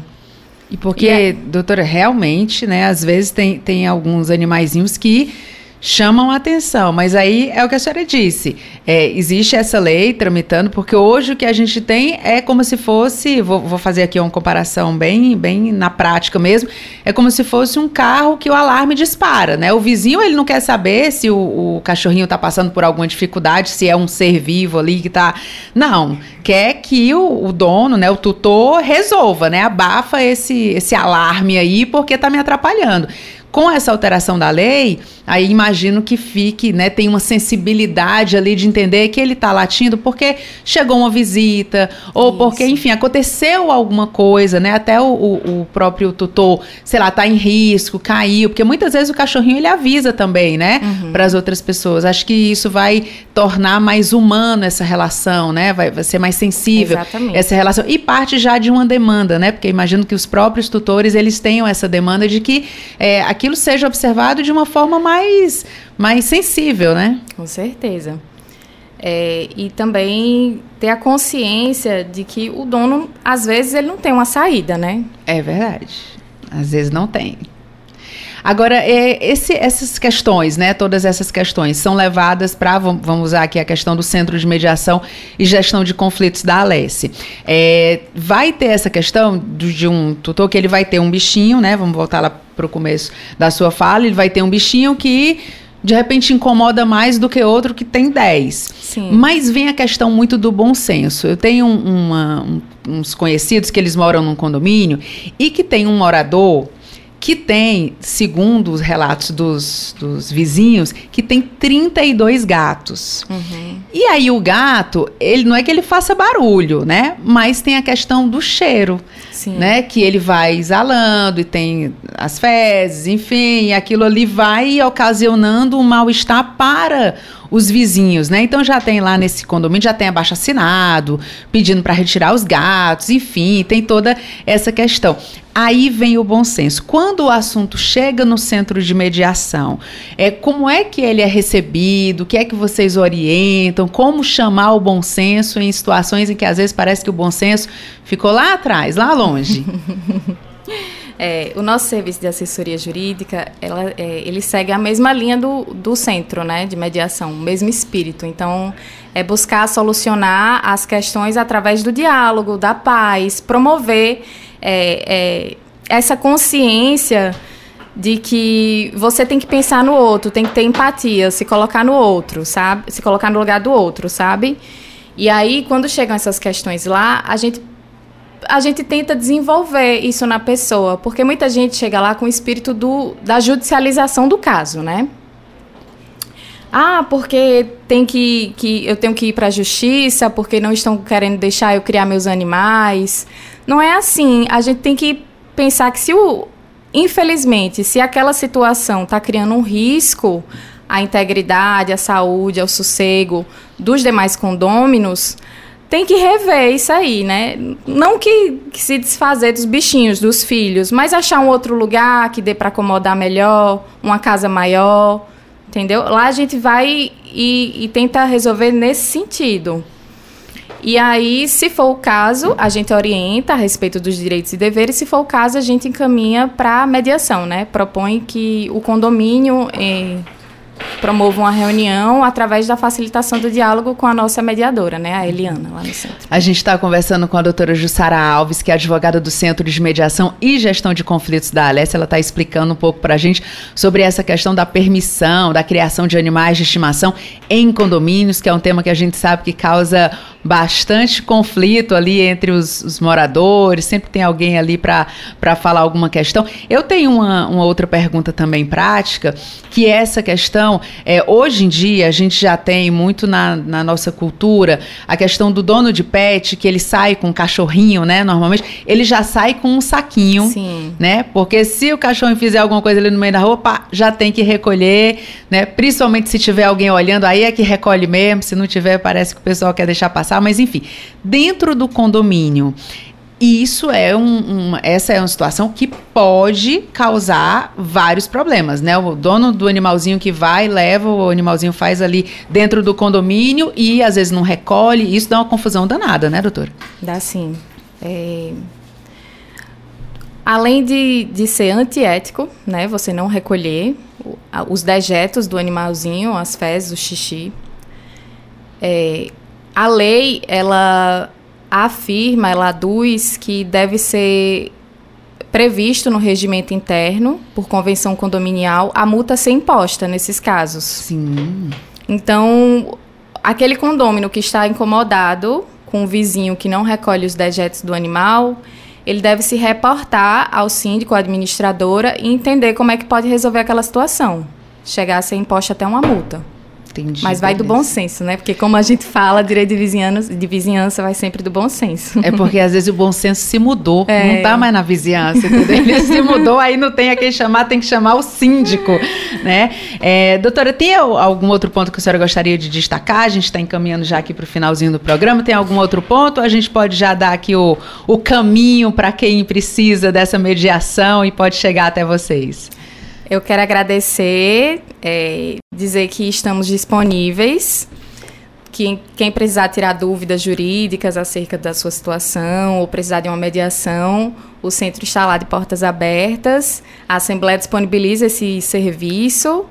E porque, e é... doutora, realmente, né, às vezes tem, tem alguns animaizinhos que chamam a atenção, mas aí é o que a senhora disse. É, existe essa lei tramitando, porque hoje o que a gente tem é como se fosse, vou, vou, fazer aqui uma comparação bem, bem na prática mesmo, é como se fosse um carro que o alarme dispara, né? O vizinho ele não quer saber se o, o cachorrinho está passando por alguma dificuldade, se é um ser vivo ali que está, não, quer que o, o, dono, né, o tutor resolva, né? Abafa esse esse alarme aí porque está me atrapalhando com essa alteração da lei, aí imagino que fique, né, tem uma sensibilidade ali de entender que ele está latindo porque chegou uma visita, ou Isso. porque, enfim, aconteceu alguma coisa, né? Até o, o, o, próprio tutor, sei lá, tá em risco, caiu, porque muitas vezes o cachorrinho ele avisa também, né, uhum. para as outras pessoas. Acho que isso vai tornar mais humano essa relação, né? Vai, vai ser mais sensível Exatamente. essa relação. E parte já de uma demanda, né? Porque imagino que os próprios tutores eles tenham essa demanda de que é, aqui aquilo seja observado de uma forma mais, mais sensível, né? Com certeza. É, e também ter a consciência de que o dono, às vezes, ele não tem uma saída, né? É verdade. Às vezes não tem. Agora, é, esse, essas questões, né, todas essas questões são levadas para, vamos usar aqui a questão do Centro de Mediação e Gestão de Conflitos da Alesse. É, vai ter essa questão de um tutor que ele vai ter um bichinho, né, vamos voltar lá para o começo da sua fala, ele vai ter um bichinho que de repente incomoda mais do que outro que tem 10. Sim. Mas vem a questão muito do bom senso. Eu tenho uma, um, uns conhecidos que eles moram num condomínio e que tem um morador que tem, segundo os relatos dos, dos vizinhos, que tem 32 gatos. Uhum. E aí o gato, ele não é que ele faça barulho, né? Mas tem a questão do cheiro, Sim. né? Que ele vai exalando e tem as fezes, enfim, aquilo ali vai ocasionando um mal-estar para os vizinhos, né? Então já tem lá nesse condomínio, já tem abaixo assinado, pedindo para retirar os gatos, enfim, tem toda essa questão. Aí vem o bom senso. Quando o assunto chega no centro de mediação, é como é que ele é recebido, o que é que vocês orientam, como chamar o bom senso em situações em que às vezes parece que o bom senso ficou lá atrás, lá longe. É, o nosso serviço de assessoria jurídica, ela, é, ele segue a mesma linha do, do centro, né, de mediação, o mesmo espírito. Então, é buscar solucionar as questões através do diálogo, da paz, promover é, é essa consciência de que você tem que pensar no outro, tem que ter empatia, se colocar no outro, sabe? Se colocar no lugar do outro, sabe? E aí, quando chegam essas questões lá, a gente a gente tenta desenvolver isso na pessoa, porque muita gente chega lá com o espírito do, da judicialização do caso, né? Ah, porque tem que, que eu tenho que ir para a justiça, porque não estão querendo deixar eu criar meus animais. Não é assim. A gente tem que pensar que se o infelizmente, se aquela situação está criando um risco à integridade, à saúde, ao sossego dos demais condôminos, tem que rever isso aí, né? Não que, que, se desfazer dos bichinhos, dos filhos, mas achar um outro lugar que dê para acomodar melhor, uma casa maior, entendeu? Lá a gente vai e, e tenta resolver nesse sentido. E aí, se for o caso, a gente orienta a respeito dos direitos e deveres, se for o caso, a gente encaminha para mediação, né? Propõe que o condomínio eh, promova uma reunião através da facilitação do diálogo com a nossa mediadora, né, a Eliana, lá no centro. A gente está conversando com a doutora Jussara Alves, que é advogada do Centro de Mediação e Gestão de Conflitos da Alessia. Ela está explicando um pouco para a gente sobre essa questão da permissão, da criação de animais de estimação em condomínios, que é um tema que a gente sabe que causa bastante conflito ali entre os, os moradores, sempre tem alguém ali para falar alguma questão. Eu tenho uma, uma outra pergunta também prática, que é essa questão, é, hoje em dia a gente já tem muito na, na nossa cultura a questão do dono de pet, que ele sai com um cachorrinho, né, normalmente, ele já sai com um saquinho, Sim. né, porque se o cachorro fizer alguma coisa ali no meio da rua, pá, já tem que recolher, né, principalmente se tiver alguém olhando, aí é que recolhe mesmo, se não tiver parece que o pessoal quer deixar passar, mas enfim, dentro do condomínio. Isso é um, um, essa é uma situação que pode causar vários problemas, né? O dono do animalzinho que vai, leva, o animalzinho faz ali dentro do condomínio e às vezes não recolhe. Isso dá uma confusão danada, né, doutora? Dá sim. É... Além de, de ser antiético, né? Você não recolher os dejetos do animalzinho, as fezes, o xixi. É, a lei, ela afirma, ela aduz que deve ser previsto no regimento interno, por convenção condominial, a multa ser imposta nesses casos. Sim. Então, aquele condômino que está incomodado com o vizinho que não recolhe os dejetos do animal, ele deve se reportar ao síndico, à administradora e entender como é que pode resolver aquela situação. Chegar a ser imposta até uma multa. Entendi. Mas vai do bom senso, né? Porque como a gente fala, direito de vizinhança, de vizinhança vai sempre do bom senso. É porque às vezes o bom senso se mudou, é. não tá mais na vizinhança, entendeu? Ele se mudou, aí não tem a quem chamar, tem que chamar o síndico, né? É, doutora, tem algum outro ponto que a senhora gostaria de destacar? A gente está encaminhando já aqui para o finalzinho do programa. Tem algum outro ponto? A gente pode já dar aqui o, o caminho para quem precisa dessa mediação e pode chegar até vocês. Eu quero agradecer, é, dizer que estamos disponíveis. Que quem precisar tirar dúvidas jurídicas acerca da sua situação ou precisar de uma mediação, o centro está lá de portas abertas. A Assembleia disponibiliza esse serviço.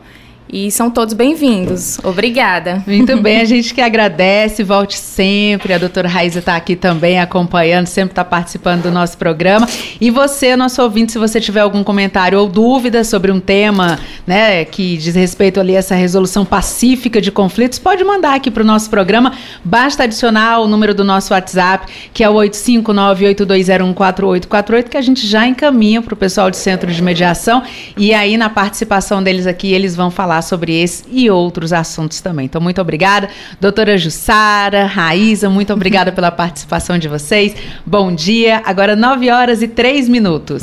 E são todos bem-vindos. Obrigada. Muito bem, a gente que agradece, volte sempre. A doutora Raíza está aqui também acompanhando, sempre está participando do nosso programa. E você, nosso ouvinte, se você tiver algum comentário ou dúvida sobre um tema né, que diz respeito ali a essa resolução pacífica de conflitos, pode mandar aqui para o nosso programa. Basta adicionar o número do nosso WhatsApp, que é o 859-8201-4848, que a gente já encaminha para o pessoal de centro de mediação. E aí, na participação deles aqui, eles vão falar falar sobre esse e outros assuntos também. Então, muito obrigada, doutora Jussara, Raíza, muito obrigada pela participação de vocês. Bom dia, agora 9 horas e 3 minutos.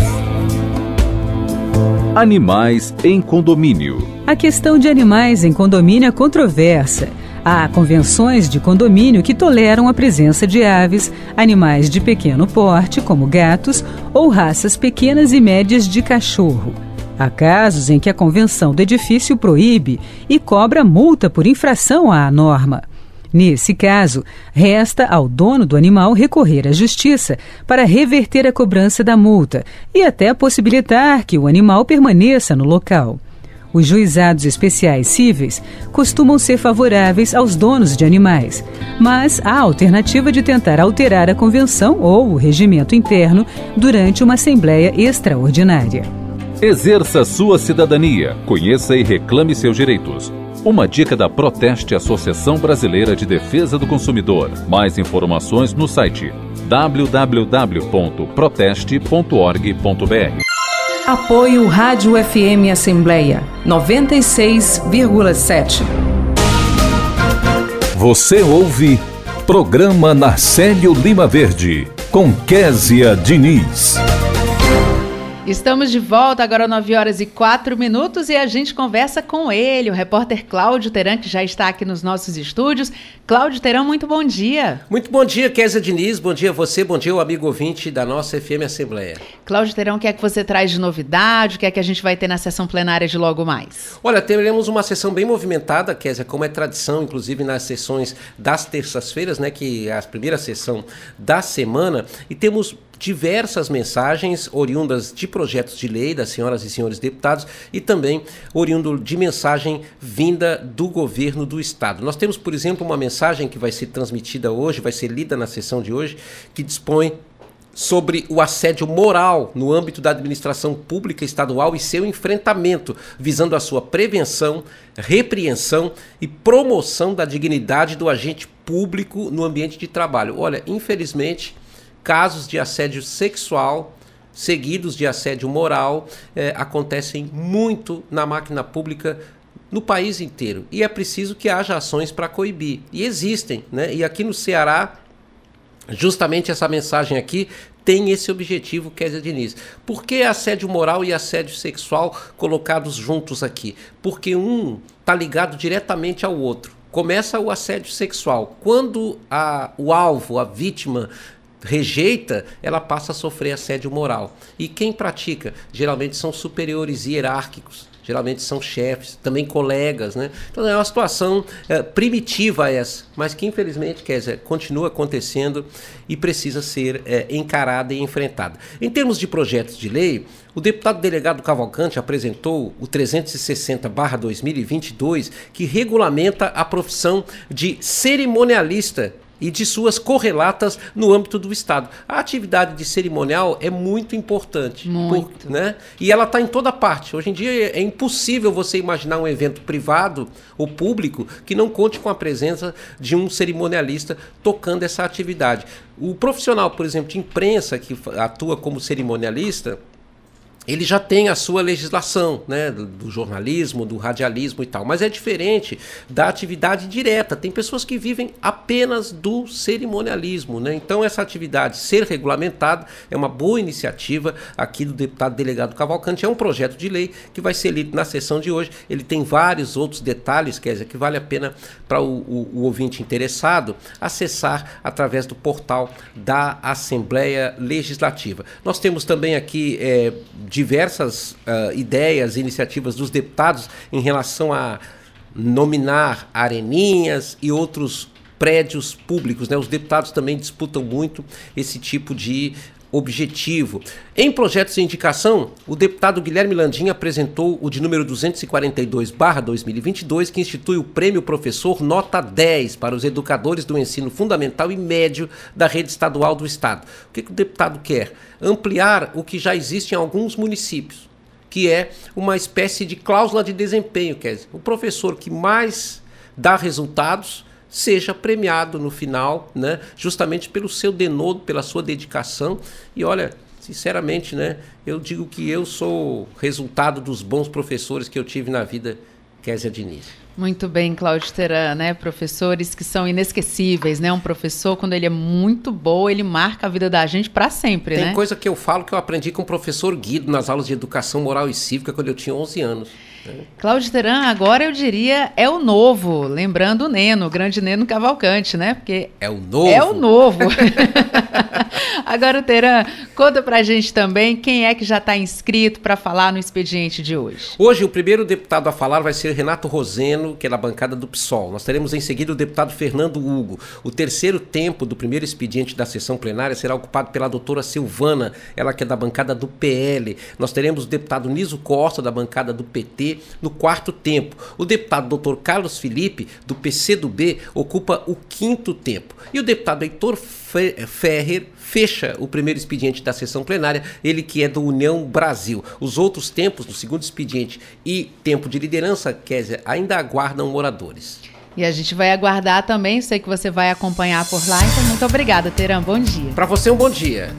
Animais em condomínio. A questão de animais em condomínio é controversa. Há convenções de condomínio que toleram a presença de aves, animais de pequeno porte, como gatos, ou raças pequenas e médias de cachorro. Há casos em que a convenção do edifício proíbe e cobra multa por infração à norma. Nesse caso, resta ao dono do animal recorrer à justiça para reverter a cobrança da multa e até possibilitar que o animal permaneça no local. Os juizados especiais cíveis costumam ser favoráveis aos donos de animais, mas há a alternativa de tentar alterar a convenção ou o regimento interno durante uma assembleia extraordinária. Exerça sua cidadania, conheça e reclame seus direitos. Uma dica da Proteste Associação Brasileira de Defesa do Consumidor. Mais informações no site www.proteste.org.br. Apoio Rádio FM Assembleia 96,7. Você ouve Programa Narcélio Lima Verde, com Késia Diniz. Estamos de volta agora 9 horas e 4 minutos e a gente conversa com ele, o repórter Cláudio Teran, que já está aqui nos nossos estúdios. Cláudio Teran, muito bom dia. Muito bom dia, Kézia Diniz, bom dia a você, bom dia o amigo ouvinte da nossa FM Assembleia. Cláudio Teran, o que é que você traz de novidade, o que é que a gente vai ter na sessão plenária de logo mais? Olha, teremos uma sessão bem movimentada, Kézia, como é tradição, inclusive nas sessões das terças-feiras, né, que é a primeira sessão da semana, e temos diversas mensagens oriundas de projetos de lei das senhoras e senhores deputados e também oriundo de mensagem vinda do governo do estado. Nós temos, por exemplo, uma mensagem que vai ser transmitida hoje, vai ser lida na sessão de hoje, que dispõe sobre o assédio moral no âmbito da administração pública estadual e seu enfrentamento, visando a sua prevenção, repreensão e promoção da dignidade do agente público no ambiente de trabalho. Olha, infelizmente, casos de assédio sexual seguidos de assédio moral eh, acontecem muito na máquina pública no país inteiro e é preciso que haja ações para coibir e existem, né? E aqui no Ceará, justamente essa mensagem aqui tem esse objetivo, Kézia Diniz. Por que assédio moral e assédio sexual colocados juntos aqui? Porque um está ligado diretamente ao outro. Começa o assédio sexual. Quando a, o alvo, a vítima, rejeita, ela passa a sofrer assédio moral. E quem pratica? Geralmente são superiores hierárquicos. Geralmente são chefes, também colegas, né? Então é uma situação é, primitiva essa, mas que infelizmente, quer dizer, continua acontecendo e precisa ser é, encarada e enfrentada. Em termos de projetos de lei, o deputado delegado Cavalcante apresentou o 360-2022, que regulamenta a profissão de cerimonialista e de suas correlatas no âmbito do Estado. A atividade de cerimonial é muito importante. Muito. Por, né? E ela está em toda parte. Hoje em dia é impossível você imaginar um evento privado ou público que não conte com a presença de um cerimonialista tocando essa atividade. O profissional, por exemplo, de imprensa que atua como cerimonialista, ele já tem a sua legislação, né, do, jornalismo, do radialismo e tal, mas é diferente da atividade direta. Tem pessoas que vivem apenas do cerimonialismo, né? Então essa atividade ser regulamentada é uma boa iniciativa aqui do deputado delegado Cavalcante. É um projeto de lei que vai ser lido na sessão de hoje. Ele tem vários outros detalhes, quer dizer, que vale a pena para o, o, o ouvinte interessado acessar através do portal da Assembleia Legislativa. Nós temos também aqui é, diversas uh, ideias, iniciativas dos deputados em relação a nominar areninhas e outros prédios públicos. Né? Os deputados também disputam muito esse tipo de objetivo. Em projetos de indicação, o deputado Guilherme Landim apresentou o de número 242/2022, que institui o Prêmio Professor Nota 10 para os educadores do ensino fundamental e médio da rede estadual do estado. O que, que o deputado quer? Ampliar o que já existe em alguns municípios, que é uma espécie de cláusula de desempenho, quer dizer, o professor que mais dá resultados seja premiado no final, né? Justamente pelo seu denodo, pela sua dedicação. E olha, sinceramente, né? Eu digo que eu sou resultado dos bons professores que eu tive na vida, Késia Diniz. Muito bem, Cláudio Teran, né? Professores que são inesquecíveis, né? Um professor, quando ele é muito bom, ele marca a vida da gente para sempre, Tem né? Tem coisa que eu falo que eu aprendi com o professor Guido nas aulas de educação moral e cívica quando eu tinha 11 anos. Cláudio Teran, agora eu diria é o novo, lembrando o Neno, o grande Neno Cavalcante, né? Porque é o novo. É o novo. Agora, Teran, conta pra gente também quem é que já está inscrito para falar no expediente de hoje. Hoje, o primeiro deputado a falar vai ser Renato Roseno, que é da bancada do PSOL. Nós teremos em seguida o deputado Fernando Hugo. O terceiro tempo do primeiro expediente da sessão plenária será ocupado pela doutora Silvana, ela que é da bancada do PL. Nós teremos o deputado Niso Costa, da bancada do PT, no quarto tempo. O deputado doutor Carlos Felipe, do PCdoB, ocupa o quinto tempo. E o deputado Heitor Ferrer fecha o primeiro expediente da sessão plenária, ele que é do União Brasil. Os outros tempos, do segundo expediente e tempo de liderança, Kézia, ainda aguardam moradores. E a gente vai aguardar também, sei que você vai acompanhar por lá, então muito obrigada, Teran, bom dia. Para você um bom dia.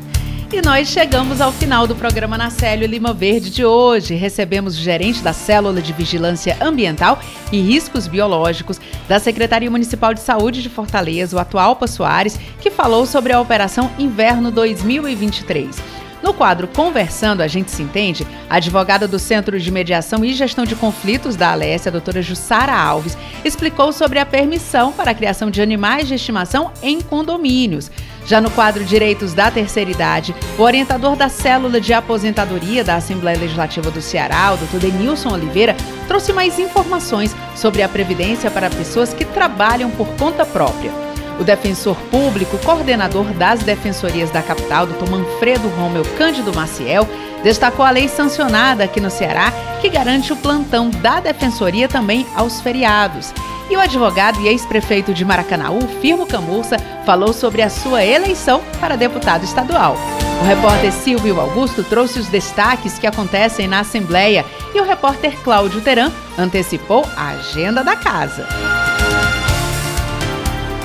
E nós chegamos ao final do programa na Célio Lima Verde de hoje. Recebemos o gerente da Célula de Vigilância Ambiental e Riscos Biológicos da Secretaria Municipal de Saúde de Fortaleza, o atual Soares, que falou sobre a Operação Inverno 2023. No quadro Conversando, a gente se entende, a advogada do Centro de Mediação e Gestão de Conflitos da Alessia, a doutora Jussara Alves, explicou sobre a permissão para a criação de animais de estimação em condomínios. Já no quadro Direitos da Terceira Idade, o orientador da célula de aposentadoria da Assembleia Legislativa do Ceará, o Dr. Denilson Oliveira, trouxe mais informações sobre a previdência para pessoas que trabalham por conta própria. O defensor público, coordenador das defensorias da capital, Dr. Manfredo Romeu Cândido Maciel, destacou a lei sancionada aqui no Ceará que garante o plantão da defensoria também aos feriados. E o advogado e ex-prefeito de Maracanaú, Firmo Camurça, falou sobre a sua eleição para deputado estadual. O repórter Silvio Augusto trouxe os destaques que acontecem na Assembleia e o repórter Cláudio Teran antecipou a agenda da casa.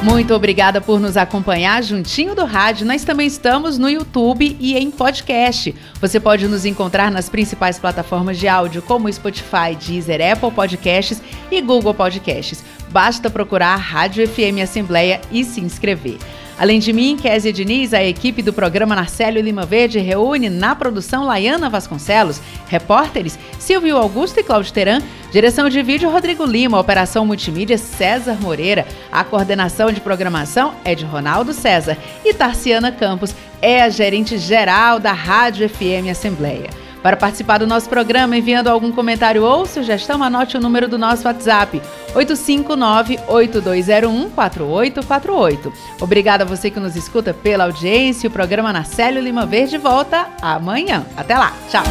Muito obrigada por nos acompanhar juntinho do rádio. Nós também estamos no YouTube e em podcast. Você pode nos encontrar nas principais plataformas de áudio, como Spotify, Deezer, Apple Podcasts e Google Podcasts. Basta procurar Rádio FM Assembleia e se inscrever. Além de mim, Kézia Diniz, a equipe do programa Narcélio Lima Verde reúne na produção Laiana Vasconcelos, repórteres Silvio Augusto e Cláudio Teran, direção de vídeo Rodrigo Lima, operação multimídia César Moreira, a coordenação de programação é de Ronaldo César e Tarciana Campos é a gerente geral da Rádio FM Assembleia. Para participar do nosso programa, enviando algum comentário ou sugestão, anote o número do nosso WhatsApp, 859-8201-4848. Obrigada a você que nos escuta pela audiência. O programa Narcélio Lima Verde volta amanhã. Até lá. Tchau.